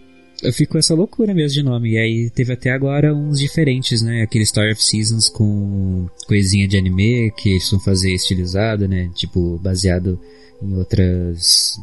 Ficou essa loucura mesmo de nome. E aí teve até agora uns diferentes, né? Aquele Story of Seasons com coisinha de anime que eles vão fazer estilizado, né? Tipo, baseado em outras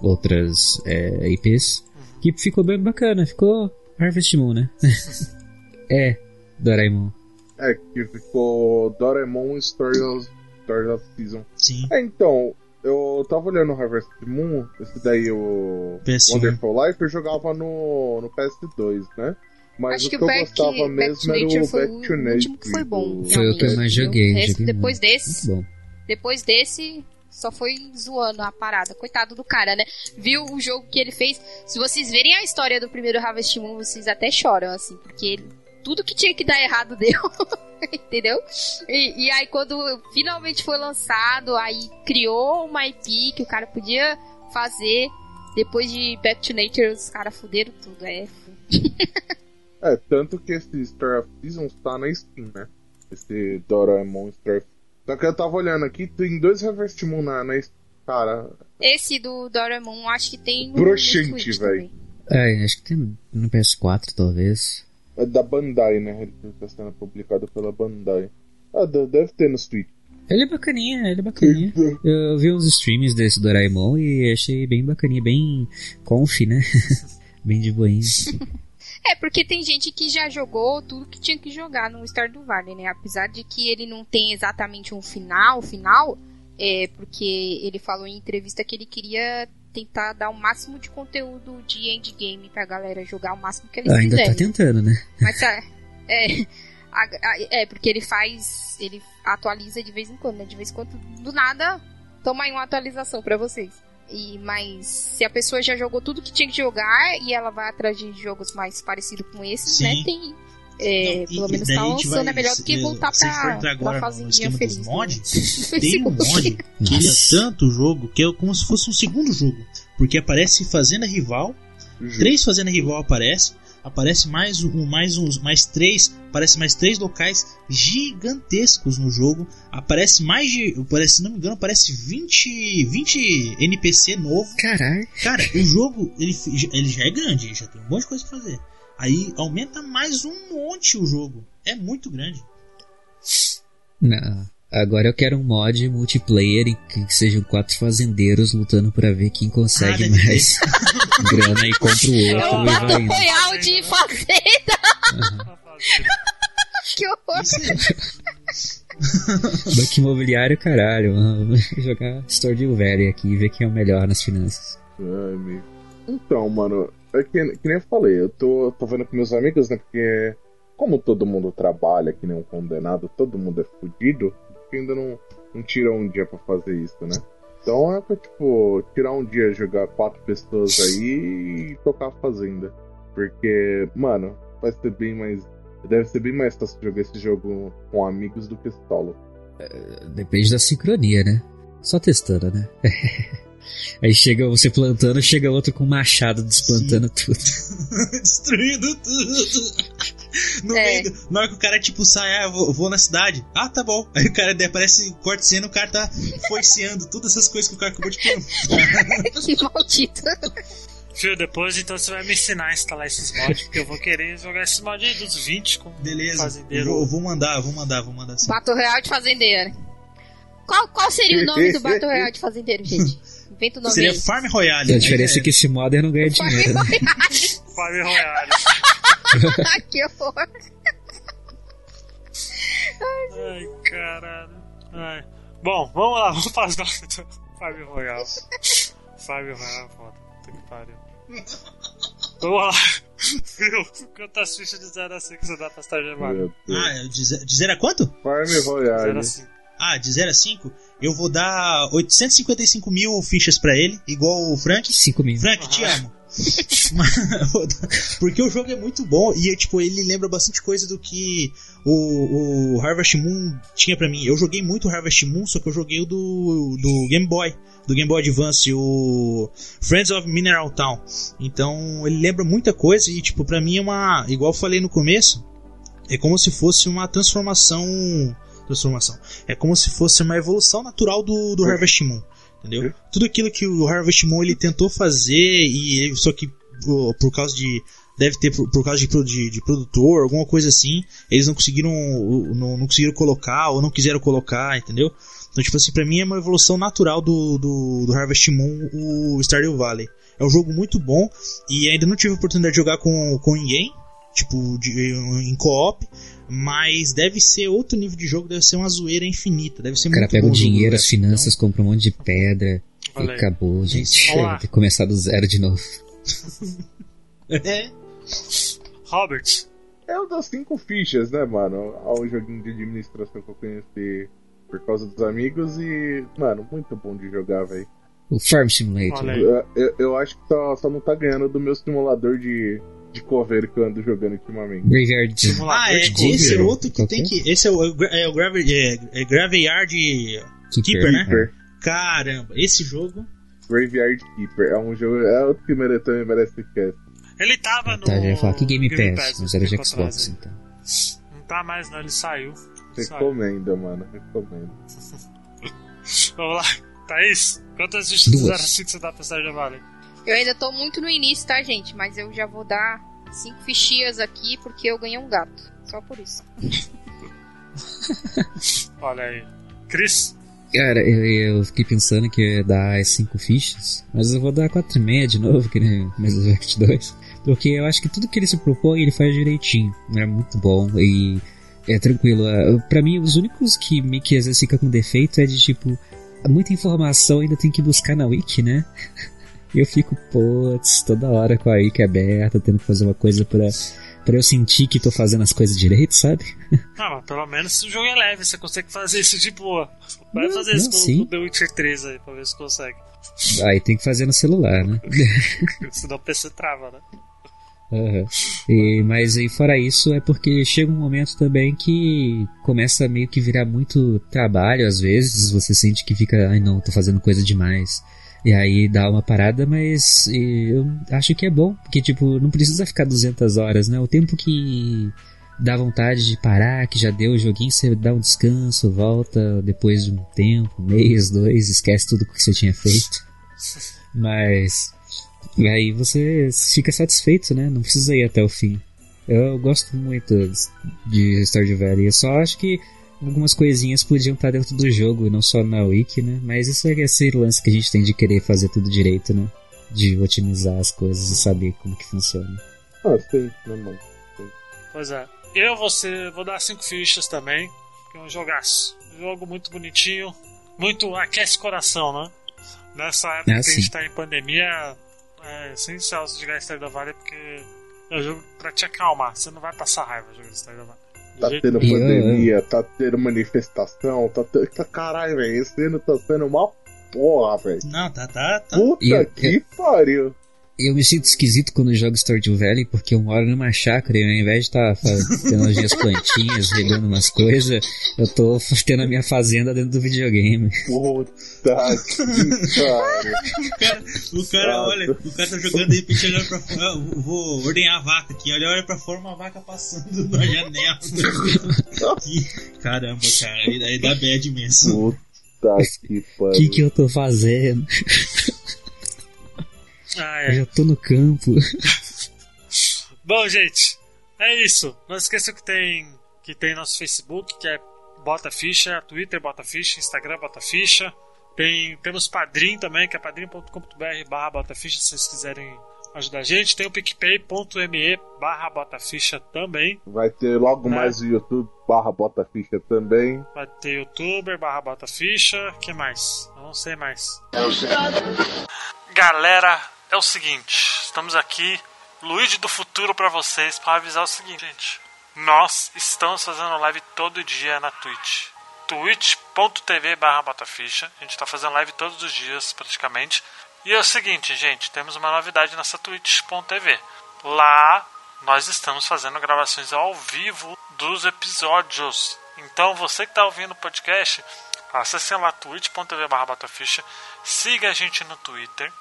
outras é, IPs. Que ficou bem bacana. Ficou Harvest Moon, né? é, Doraemon. É, que ficou Doraemon Story of, Story of Season. Sim. É, então, eu tava olhando o Harvest Moon, esse daí, o PS1. Wonderful Life, eu jogava no, no PS2, né? Mas Acho o que que o eu Back, gostava Back mesmo era o foi Back o to Nature. último que foi bom. do- Foi o que eu mais joguei. O resto, joguei depois muito. desse, Muito depois desse, só foi zoando a parada. Coitado do cara, né? Viu o jogo que ele fez. Se vocês verem a história do primeiro Harvest Moon, vocês até choram, assim, porque ele- tudo que tinha que dar errado deu. Entendeu? E, e aí, quando finalmente foi lançado, aí criou uma IP que o cara podia fazer. Depois de Back to Nature, os caras fuderam tudo. É. É, tanto que esse Story of Seasons tá na Steam, né? Esse Doraemon Story of Só que eu tava olhando aqui, tem dois Harvest Moon na, na Steam. Cara, Esse do Doraemon, acho que tem. Broxante, também. É, acho que tem no PS4, talvez. É da Bandai, né? Ele tá sendo publicado pela Bandai. Ah, de- deve ter no Switch. Ele é bacaninha, ele é bacaninha. Eu vi uns streams desse Doraemon e achei bem bacaninha, bem conf, né? bem de boinha. É, porque tem gente que já jogou tudo que tinha que jogar no Stardew Valley, né? Apesar de que ele não tem exatamente um final, final, é porque ele falou em entrevista que ele queria tentar dar o máximo de conteúdo de endgame pra galera jogar o máximo que eles Ainda quiserem. tá tentando, né? Mas é, é, a- a- é, porque ele faz, ele atualiza de vez em quando, né? De vez em quando, do nada, toma aí uma atualização pra vocês. E, mas se a pessoa já jogou tudo que tinha que jogar e ela vai atrás de jogos mais parecidos com esses, Sim. né? Tem. É, Não, e- pelo menos daí tá lançando, vai- é melhor do que voltar pra, pra agora fazendinha feliz. dos né? mods, No Tem um mod que ele é tanto jogo que é como se fosse um segundo jogo. Porque aparece Fazenda Rival, três Fazenda Rival aparece, aparece mais um, mais uns, mais três, aparece mais três locais gigantescos no jogo. Aparece mais de, parece, se não me engano, aparece 20, 20 NPC novo. Caralho. Cara, o jogo ele, ele já é grande, já tem um monte de coisa pra fazer. Aí aumenta mais um monte o jogo. É muito grande. Não. Agora eu quero um mod multiplayer em que sejam quatro fazendeiros lutando pra ver quem consegue Ah, mais grana e compra o É outro um Battle indo. Royale de fazenda! Pra fazer. Que horror! Isso Banco imobiliário, caralho. mano. Vou jogar Stardew Valley aqui e ver quem é o melhor nas finanças. Ai, amigo. Então, mano, é que, que nem eu falei, eu tô, tô vendo com meus amigos, né? Porque, como todo mundo trabalha que nem um condenado, todo mundo é fudido, ainda não, não tira um dia pra fazer isso, né? Então é pra, tipo, tirar um dia, jogar quatro pessoas aí e tocar a fazenda. Porque, mano, vai ser bem mais. Deve ser bem mais fácil jogar esse jogo com amigos do que solo. Depende da sincronia, né? Só testando, né? Aí chega você plantando, chega outro com machado desplantando tudo. Destruindo tudo. No É. meio do, na hora que o cara, tipo, sai, ah, vou, vou na cidade. Ah, tá bom. Aí o cara aparece, corta cena, o cara tá forceando todas essas coisas que o cara acabou de plantar. que maldito! Fio, depois então você vai me ensinar a instalar esses mods, porque eu vou querer jogar esses mods aí dos 20 com Beleza. fazendeiro. Vou, vou mandar, vou mandar, vou mandar sim. Battle Royale de fazendeiro. Qual, qual seria o nome do Battle Royale de fazendeiro, gente? Inventa o nome Seria aí. Farm Royale. A diferença é que esse modder não ganha Farm dinheiro, né? Royale. Fábio Royale. que horror. Ai, caralho. Ai. Bom, vamos lá, vamos para as notas do Fábio Royal. Fábio Royal, foda. Puta que pariu. Vamos lá. Viu? Quantas fichas de 0 a 5 você dá pra estar gemado? Ah, é de ze- de 0 a quanto? Farm 0 Royale. a 5. Ah, de 0 a 5, eu vou dar 855 mil fichas pra ele, igual o Frank. 5 mil. Frank, te amo. Porque o jogo é muito bom e tipo, ele lembra bastante coisa do que o, o Harvest Moon tinha pra mim. Eu joguei muito Harvest Moon, só que eu joguei o do, do Game Boy, do Game Boy Advance, o Friends of Mineral Town. Então ele lembra muita coisa e tipo, pra mim é uma. Igual eu falei no começo, é como se fosse uma transformação. Transformação. É como se fosse uma evolução natural do, do Harvest Moon. Entendeu? Tudo aquilo que o Harvest Moon ele tentou fazer e ele- só que por, por causa de deve ter por, por causa de, de, de, produtor, alguma coisa assim, eles não conseguiram não, não conseguiram colocar ou não quiseram colocar, entendeu? Então, tipo assim, pra mim é uma evolução natural do, do, do Harvest Moon, o Stardew Valley. É um jogo muito bom e ainda não tive a oportunidade de jogar com, com ninguém, tipo, de, em co-op, mas deve ser outro nível de jogo, deve ser uma zoeira infinita, deve ser o cara pega o dinheiro, jogo, as finanças, então, compra um monte de pedra Olha e aí. acabou, gente. Ter que começar do zero de novo. É, Robert, É o das cinco fichas, né, mano? Um joguinho de administração que eu conheci por causa dos amigos e, mano, muito bom de jogar, velho. O Farm Simulator. Eu, eu- eu acho que só, só não tá ganhando do meu simulador de, de coveiro que eu ando jogando ultimamente. Graveyard. Ah, é, cover. esse é outro que tem que. Esse é o, é o, é Grave- é- é Graveyard Keeper, né? Keeper. Caramba, esse jogo. Graveyard Keeper. É um jogo. É outro que mere- também merece cast. Ele tava no. Tá, já ia falar que Game, Pass, mas era de Xbox, então. Não tá mais, não, ele saiu. Saiu. Recomendo, mano. Recomendo. Vamos lá, Thaís, quantas Duas. 0 a 5 você dá pra Stardew Valley? Eu ainda tô muito no início, tá, gente? Mas eu já vou dar cinco fichinhas aqui porque eu ganhei um gato. Só por isso. Olha aí. Chris? Cara, eu, eu fiquei pensando que ia dar as 5 fichas, mas eu vou dar 4,5 de novo, que nem Mass Effect 2. Porque eu acho que tudo que ele se propõe, ele faz direitinho. É muito bom e é tranquilo. Ah, Pra mim, os únicos que meio que às vezes fica com defeito é de tipo, muita informação ainda tem que buscar na wiki, né? E eu fico, putz, toda hora com a wiki aberta, tendo que fazer uma coisa pra, pra eu sentir que tô fazendo as coisas direito, sabe? Não, mas pelo menos o jogo é leve, você consegue fazer isso de boa. Vai Não, fazer isso não, com sim. o The Witcher 3 aí, pra ver se consegue. Aí tem que fazer no celular, né? Senão o PC trava, né? Aham. E, mas aí fora isso é porque chega um momento também que começa a meio que virar muito trabalho às vezes, você sente que fica, ai não, tô fazendo coisa demais. E aí dá uma parada, mas eu acho que é bom, porque tipo, não precisa ficar 200 horas, né? O tempo que dá vontade de parar, que já deu o joguinho, você dá um descanso, volta depois de um tempo, um mês, dois, esquece tudo que você tinha feito. Mas e aí você fica satisfeito, né? Não precisa ir até o fim. Eu gosto muito de Stardew Valley. Eu só acho que algumas coisinhas podiam estar dentro do jogo, não só na wiki, né? Mas isso é esse lance que a gente tem de querer fazer tudo direito, né? De otimizar as coisas e saber como que funciona. Ah, sim, né, mano? Pois é. Eu vou, ser, vou dar 5 fichas também, que é um jogaço. Um jogo muito bonitinho, muito aquece o coração, né? Nessa época Ah, que a gente tá em pandemia, é essencial você jogar Stardew Valley porque é um jogo pra te acalmar. Você não vai passar raiva jogando Stardew Valley. Tá tendo pandemia, tá tendo manifestação, tá tendo. tá- Caralho, velho, esse ano tá sendo uma porra, velho. Não, tá, tá, tá. Puta E eu- que pariu. Eu me sinto esquisito quando eu jogo Stardew Valley porque eu moro numa chácara e ao invés de estar tendo as minhas plantinhas, regando umas coisas, eu tô tendo a minha fazenda dentro do videogame. Puta que pariu. O cara, o cara olha, o cara tá jogando de repente olhando pra fora. Eu vou ordenhar a vaca aqui. Olha, olha pra fora, uma vaca passando na janela. Que- Caramba, cara, aí, aí dá bad mesmo. Puta que O pariu. que que eu tô fazendo? Ah, Eu é. já tô no campo. Bom, gente, é isso. Não esqueçam que tem, que tem nosso Facebook, que é Bota Ficha, Twitter Bota Ficha, Instagram Bota Ficha. Tem, temos Padrim também, que é padrim.com.br barra Bota Ficha, se vocês quiserem ajudar a gente. Tem o picpay.me barra Bota Ficha também. Vai ter logo Né? mais o YouTube barra Bota Ficha também. Vai ter youtuber barra Bota Ficha. que mais? Eu não sei mais. Galera, é o seguinte, estamos aqui, Luigi do futuro pra vocês, para avisar o seguinte, gente. Nós estamos fazendo live todo dia na Twitch. twitch.tv botaficha. A gente tá fazendo live todos os dias, praticamente. E é o seguinte, gente, temos uma novidade nessa twitch.tv. Lá nós estamos fazendo gravações ao vivo dos episódios. Então você que está ouvindo o podcast, acessem lá twitch.tv botaficha. Siga a gente no Twitter.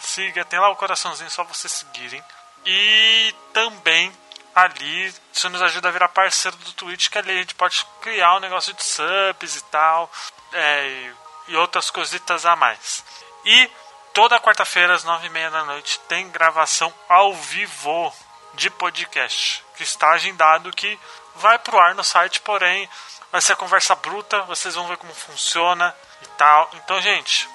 Siga, tem lá o coraçãozinho só vocês seguirem. E também ali isso nos ajuda a virar parceiro do Twitch, que ali a gente pode criar um negócio de subs e tal, é, e, outras cositas a mais. E toda quarta-feira às nove e meia da noite tem gravação ao vivo de podcast que está agendado que vai pro ar no site, porém vai ser conversa bruta, vocês vão ver como funciona e tal. Então, gente,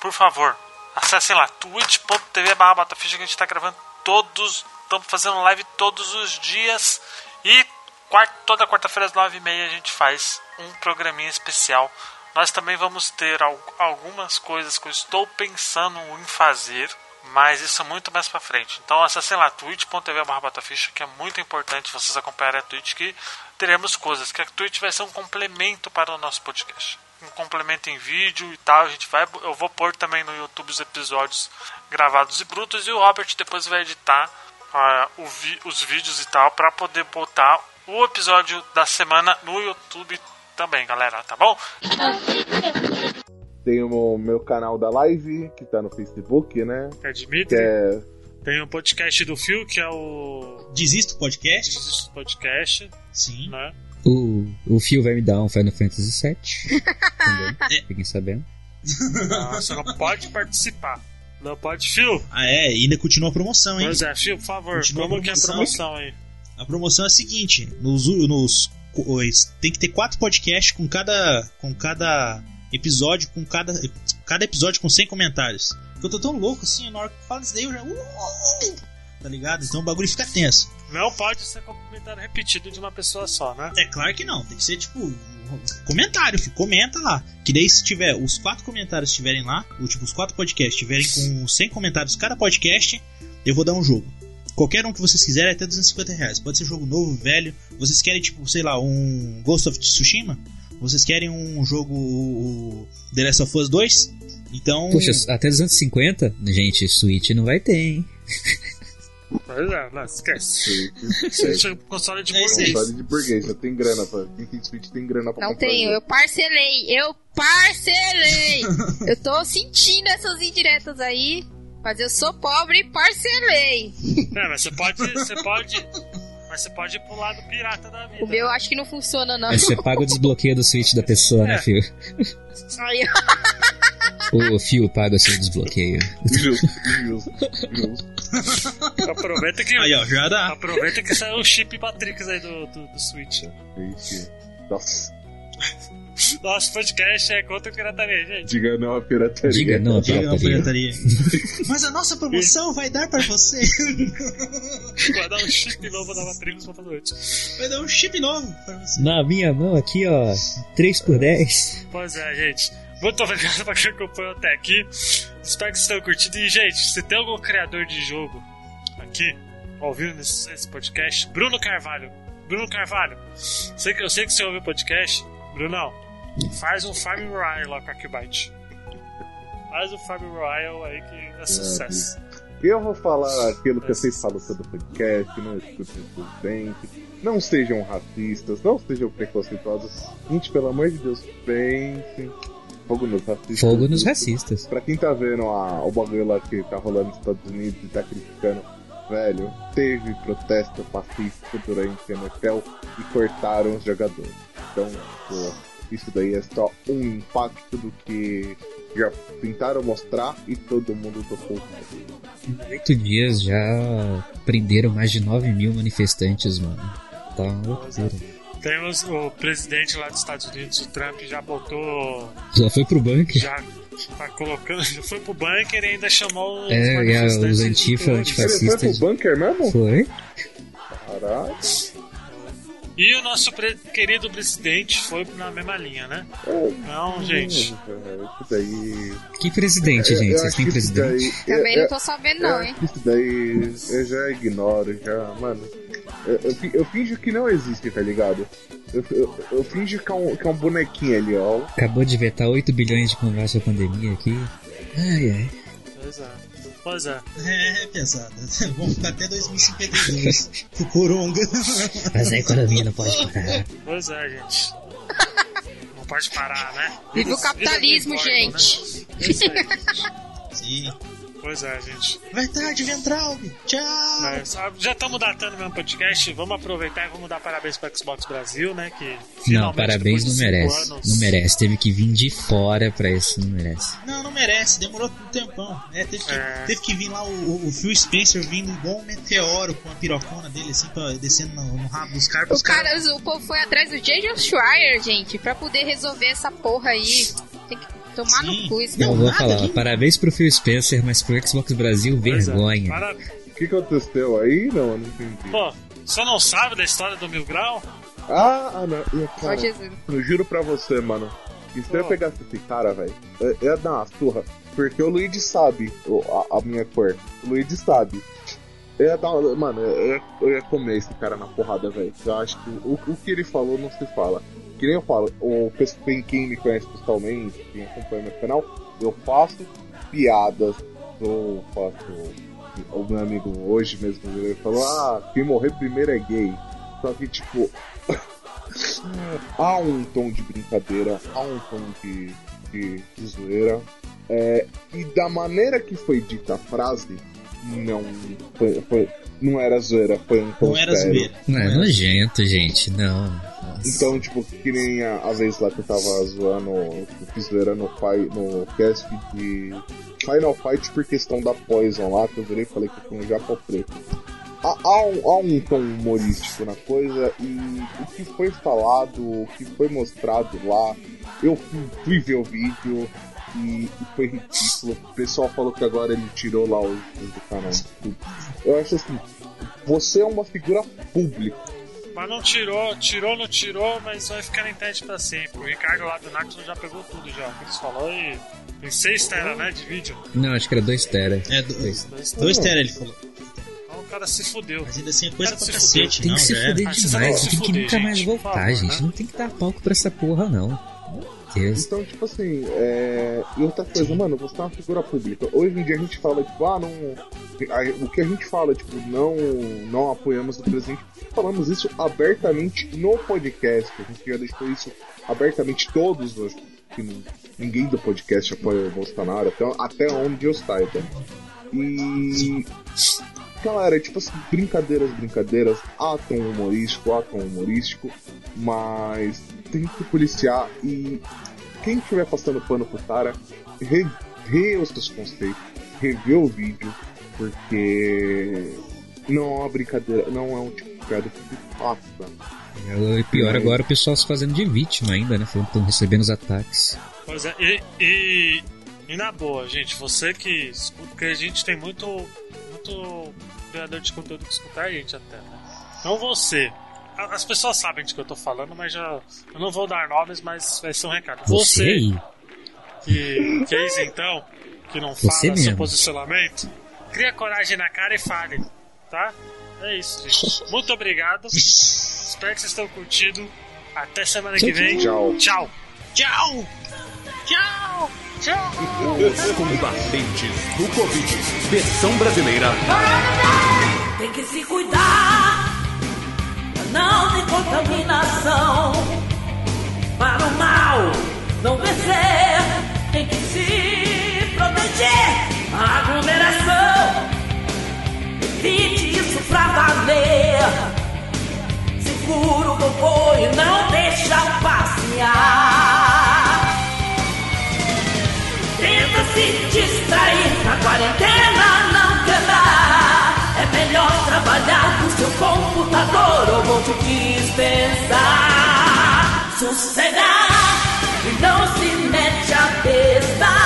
por favor, acessem lá twitch.tv barra Bataficha que a gente está gravando todos, estamos fazendo live todos os dias e quarta, toda quarta-feira às nove e meia a gente faz um programinha especial. Nós também vamos ter algumas coisas que eu estou pensando em fazer mas isso é muito mais pra frente. Então acessem lá twitch.tv bataficha, que é muito importante vocês acompanharem a Twitch, que teremos coisas, que a Twitch vai ser um complemento para o nosso podcast. Um complemento em vídeo e tal. A gente vai, eu vou pôr também no YouTube os episódios gravados e brutos, e o Robert depois vai editar uh, vi, os vídeos e tal, para poder botar o episódio da semana no YouTube também, galera, tá bom? Tem o meu canal da live, que tá no Facebook, né? É Dimitri. É... Tem o podcast do Phil, que é o. Desisto Podcast. Desisto Podcast. Sim. Né? O, o Phil vai me dar um Final Fantasy VII. é. Fiquem sabendo. Você não pode participar. Não pode, Phil. Ah, é, ainda continua a promoção, hein? Pois é, Phil, por favor, continua como que é a promoção aí? A promoção é a seguinte: nos, nos, tem que ter quatro podcasts com cada, com cada episódio com cada. Cada episódio com 100 comentários. Eu tô tão louco assim, na hora que fala isso daí eu já. Uh, tá ligado? Então o bagulho fica tenso. Não pode ser comentário repetido de uma pessoa só, né? É claro que não. Tem que ser tipo. Comentário, filho. Comenta lá. Que daí se tiver os quatro comentários estiverem lá, ou tipo, os quatro podcasts estiverem com 100 comentários cada podcast, eu vou dar um jogo. Qualquer um que vocês quiserem, até 250 reais. Pode ser jogo novo, velho. Vocês querem, tipo, sei lá, um Ghost of Tsushima? Vocês querem um jogo The Last of Us 2? Então. Poxa, até 250? Gente, Switch não vai ter, hein? Pois é, não, esquece. Switch é console de burguês. Console de burguês, já tem grana pra. Quem tem Switch tem grana pra Não tenho, eu parcelei, eu parcelei! eu tô sentindo essas indiretas aí, mas eu sou pobre e parcelei. É, mas você pode. Você pode mas você pode pular do pirata da vida. O meu acho que não funciona, não. Mas você paga o desbloqueio do Switch da pessoa, né, é. né, Fio? Aí. O Fio paga o seu desbloqueio. Justo, justo, justo. Aproveita que. Aí, ó, já dá. Aproveita que saiu o chip Matrix aí do, do, do Switch. Nossa. Nosso podcast é contra a pirataria, gente. Diga não à pirataria. Diga não à pirataria. pirataria. Mas a nossa promoção vai dar pra você. Vai dar um chip novo da Matrix pra noite. Vai dar um chip novo pra você. Na minha mão aqui, ó. 3 por 10. Pois é, gente. Muito obrigado pra quem acompanhou até aqui. Espero que vocês tenham curtido. E, gente, se tem algum criador de jogo aqui, ouvindo esse podcast, Bruno Carvalho. Bruno Carvalho, sei que, eu sei que você ouviu o podcast. Brunão, Faz um Farm Royal lá com a Qbyte. Faz o Farm Royal aí que é sucesso. Eu vou falar aquilo que vocês falam todo podcast, não escutem presidente, não sejam racistas, não sejam preconceituosos. Gente, pelo amor de Deus, pensem. Fogo nos racistas. Fogo nos racistas. Pra quem tá vendo a, o bagulho lá que tá rolando nos Estados Unidos e tá criticando, velho, teve protesto pacífico durante a NFL e cortaram os jogadores. Então, pô, isso daí é só um impacto do que já tentaram mostrar e todo mundo tocou. Em oito dias já prenderam mais de 9 mil manifestantes, mano. Tá uma loucura. Temos o presidente lá dos Estados Unidos, o Trump, já botou. Já foi pro bunker? Já tá colocando. Já foi pro bunker e ainda chamou os é, manifestantes. É, os antifa, antifascistas. Ele foi pro bunker mesmo? Foi. Caralho. E o nosso pre querido presidente foi na mesma linha, né? Não, gente. Isso daí. Que presidente, gente? Vocês têm presidente? Daí, Também é, não tô sabendo, não, hein? Isso daí eu já ignoro, já, mano. Eu, eu, eu finjo que não existe, tá ligado? Eu, eu, eu finjo que é, um, que é um bonequinho ali, ó. Acabou de vetar 8 bilhões de conversa com a pandemia aqui. Ai, ai. Pois é. Pois é. É, pesada. Vamos ficar até 2052. o Coronga. Mas a economia não pode parar. Pois é, gente. Não pode parar, né? Viva o capitalismo, gente. Né? É isso aí, gente. Sim. Pois é, gente. Vai tarde, Ventral. Tchau. Mas, já estamos datando mesmo podcast. Vamos aproveitar e vamos dar parabéns para Xbox Brasil, né? Que não, parabéns não merece. Anos... Não merece. Teve que vir de fora para isso. Não merece. Não, não merece, demorou um tempão. É, teve, que, É. teve que vir lá o, o- Phil Spencer vindo igual um meteoro com a pirocona dele, assim, pra, descendo no, no rabo dos caras. Os caras- caras, o povo foi atrás do J.J. Schreier, gente, pra poder resolver essa porra aí. Tem que tomar Sim. no cu isso. Não, Eu vou nada, falar, gente. parabéns pro Phil Spencer, mas pro Xbox Brasil, Pois é. vergonha. O que aconteceu aí? Não, eu não entendi. Pô, você não sabe da história do Mil Grau? Ah, ah, não. E, Ó, Cara, Jesus. eu juro pra você, mano. Que se eu Pô. pegasse esse cara, velho, eu eu ia dar uma surra. Porque o Luigi sabe a, a minha cor. O Luigi sabe. Eu ia dar uma- Mano, eu ia, eu ia comer esse cara na porrada, velho. Eu acho que o, o que ele falou não se fala. Que nem eu falo, o, quem, quem me conhece pessoalmente, quem acompanha meu canal, eu faço piadas. Eu faço. O meu amigo hoje mesmo ele falou: Ah, quem morrer primeiro é gay. Só que, tipo, há um tom de brincadeira, há um tom de, de, de zoeira. É, e da maneira que foi dita a frase, não foi, foi- não era zoeira, foi um tom Não era sério. zoeira. Não, é era nojento, gente. Não. Então, tipo, que nem a, a vez lá que eu tava zoando, eu fiz zoeira no, no cast de Final Fight por questão da Poison lá, que eu virei e falei que foi um Japão preto. Há, há um, há um tom humorístico na coisa e o que foi falado, o que foi mostrado lá, eu fui, fui ver o vídeo e, e foi ridículo. O pessoal falou que agora ele tirou lá vídeos do canal. Eu acho assim, você é uma figura pública. Mas não tirou, tirou, não tirou, mas vai ficar na internet pra sempre. O Ricardo lá do Nactus já pegou tudo já. O que eles falou e tem 6 tera, né, de vídeo. Não, acho que era 2 tera. É, do- Dois. Dois dois Não. tera ele falou. Então o cara se fudeu. Mas ainda assim é coisa Cara, pra cacete, Tem que se fuder demais, tem que nunca mais voltar, gente. né? Não tem que dar palco pra essa porra, não. Deus. Então, tipo assim, é... e outra coisa, mano, você é uma figura pública. Hoje em dia a gente fala, tipo, ah, não. O que a gente fala, tipo, não, não apoiamos o presidente. Falamos isso abertamente no podcast. A gente já deixou isso abertamente todos não- ninguém do podcast apoia o Bolsonaro, até, até onde eu saiba. E. Galera, tipo assim, brincadeiras, brincadeiras, tom humorístico, tom humorístico, mas tem que policiar e quem estiver passando pano pro cara, rever os seus conceitos, rever o vídeo, porque não é uma brincadeira, não é um tipo de piada que se faça. E pior agora o pessoal se fazendo de vítima ainda, né? Falando que estão recebendo os ataques. Pois é, e, e, e na boa, gente, você que escuta, porque a gente tem muito, muito criador de conteúdo que escuta a gente até, né? Então você, as pessoas sabem de que eu tô falando, mas já, eu não vou dar nomes, mas vai ser um recado. Você aí? que, é isso então, que não Você fala seu mesmo. posicionamento, cria coragem na cara e fale, tá? É isso, gente. Muito obrigado. Espero que vocês tenham curtido. Até semana que vem. Tchau. Tchau. Tchau! Tchau! Tchau. Os combatentes do Covid. Versão brasileira. Tem que se cuidar não ter contaminação. Para o mal não vencer, tem que se proteger. A aglomeração, evite isso pra valer. Segura o popô e não deixa passear. Computador ou vou te dispensar. Sossegar e não se mete a besta.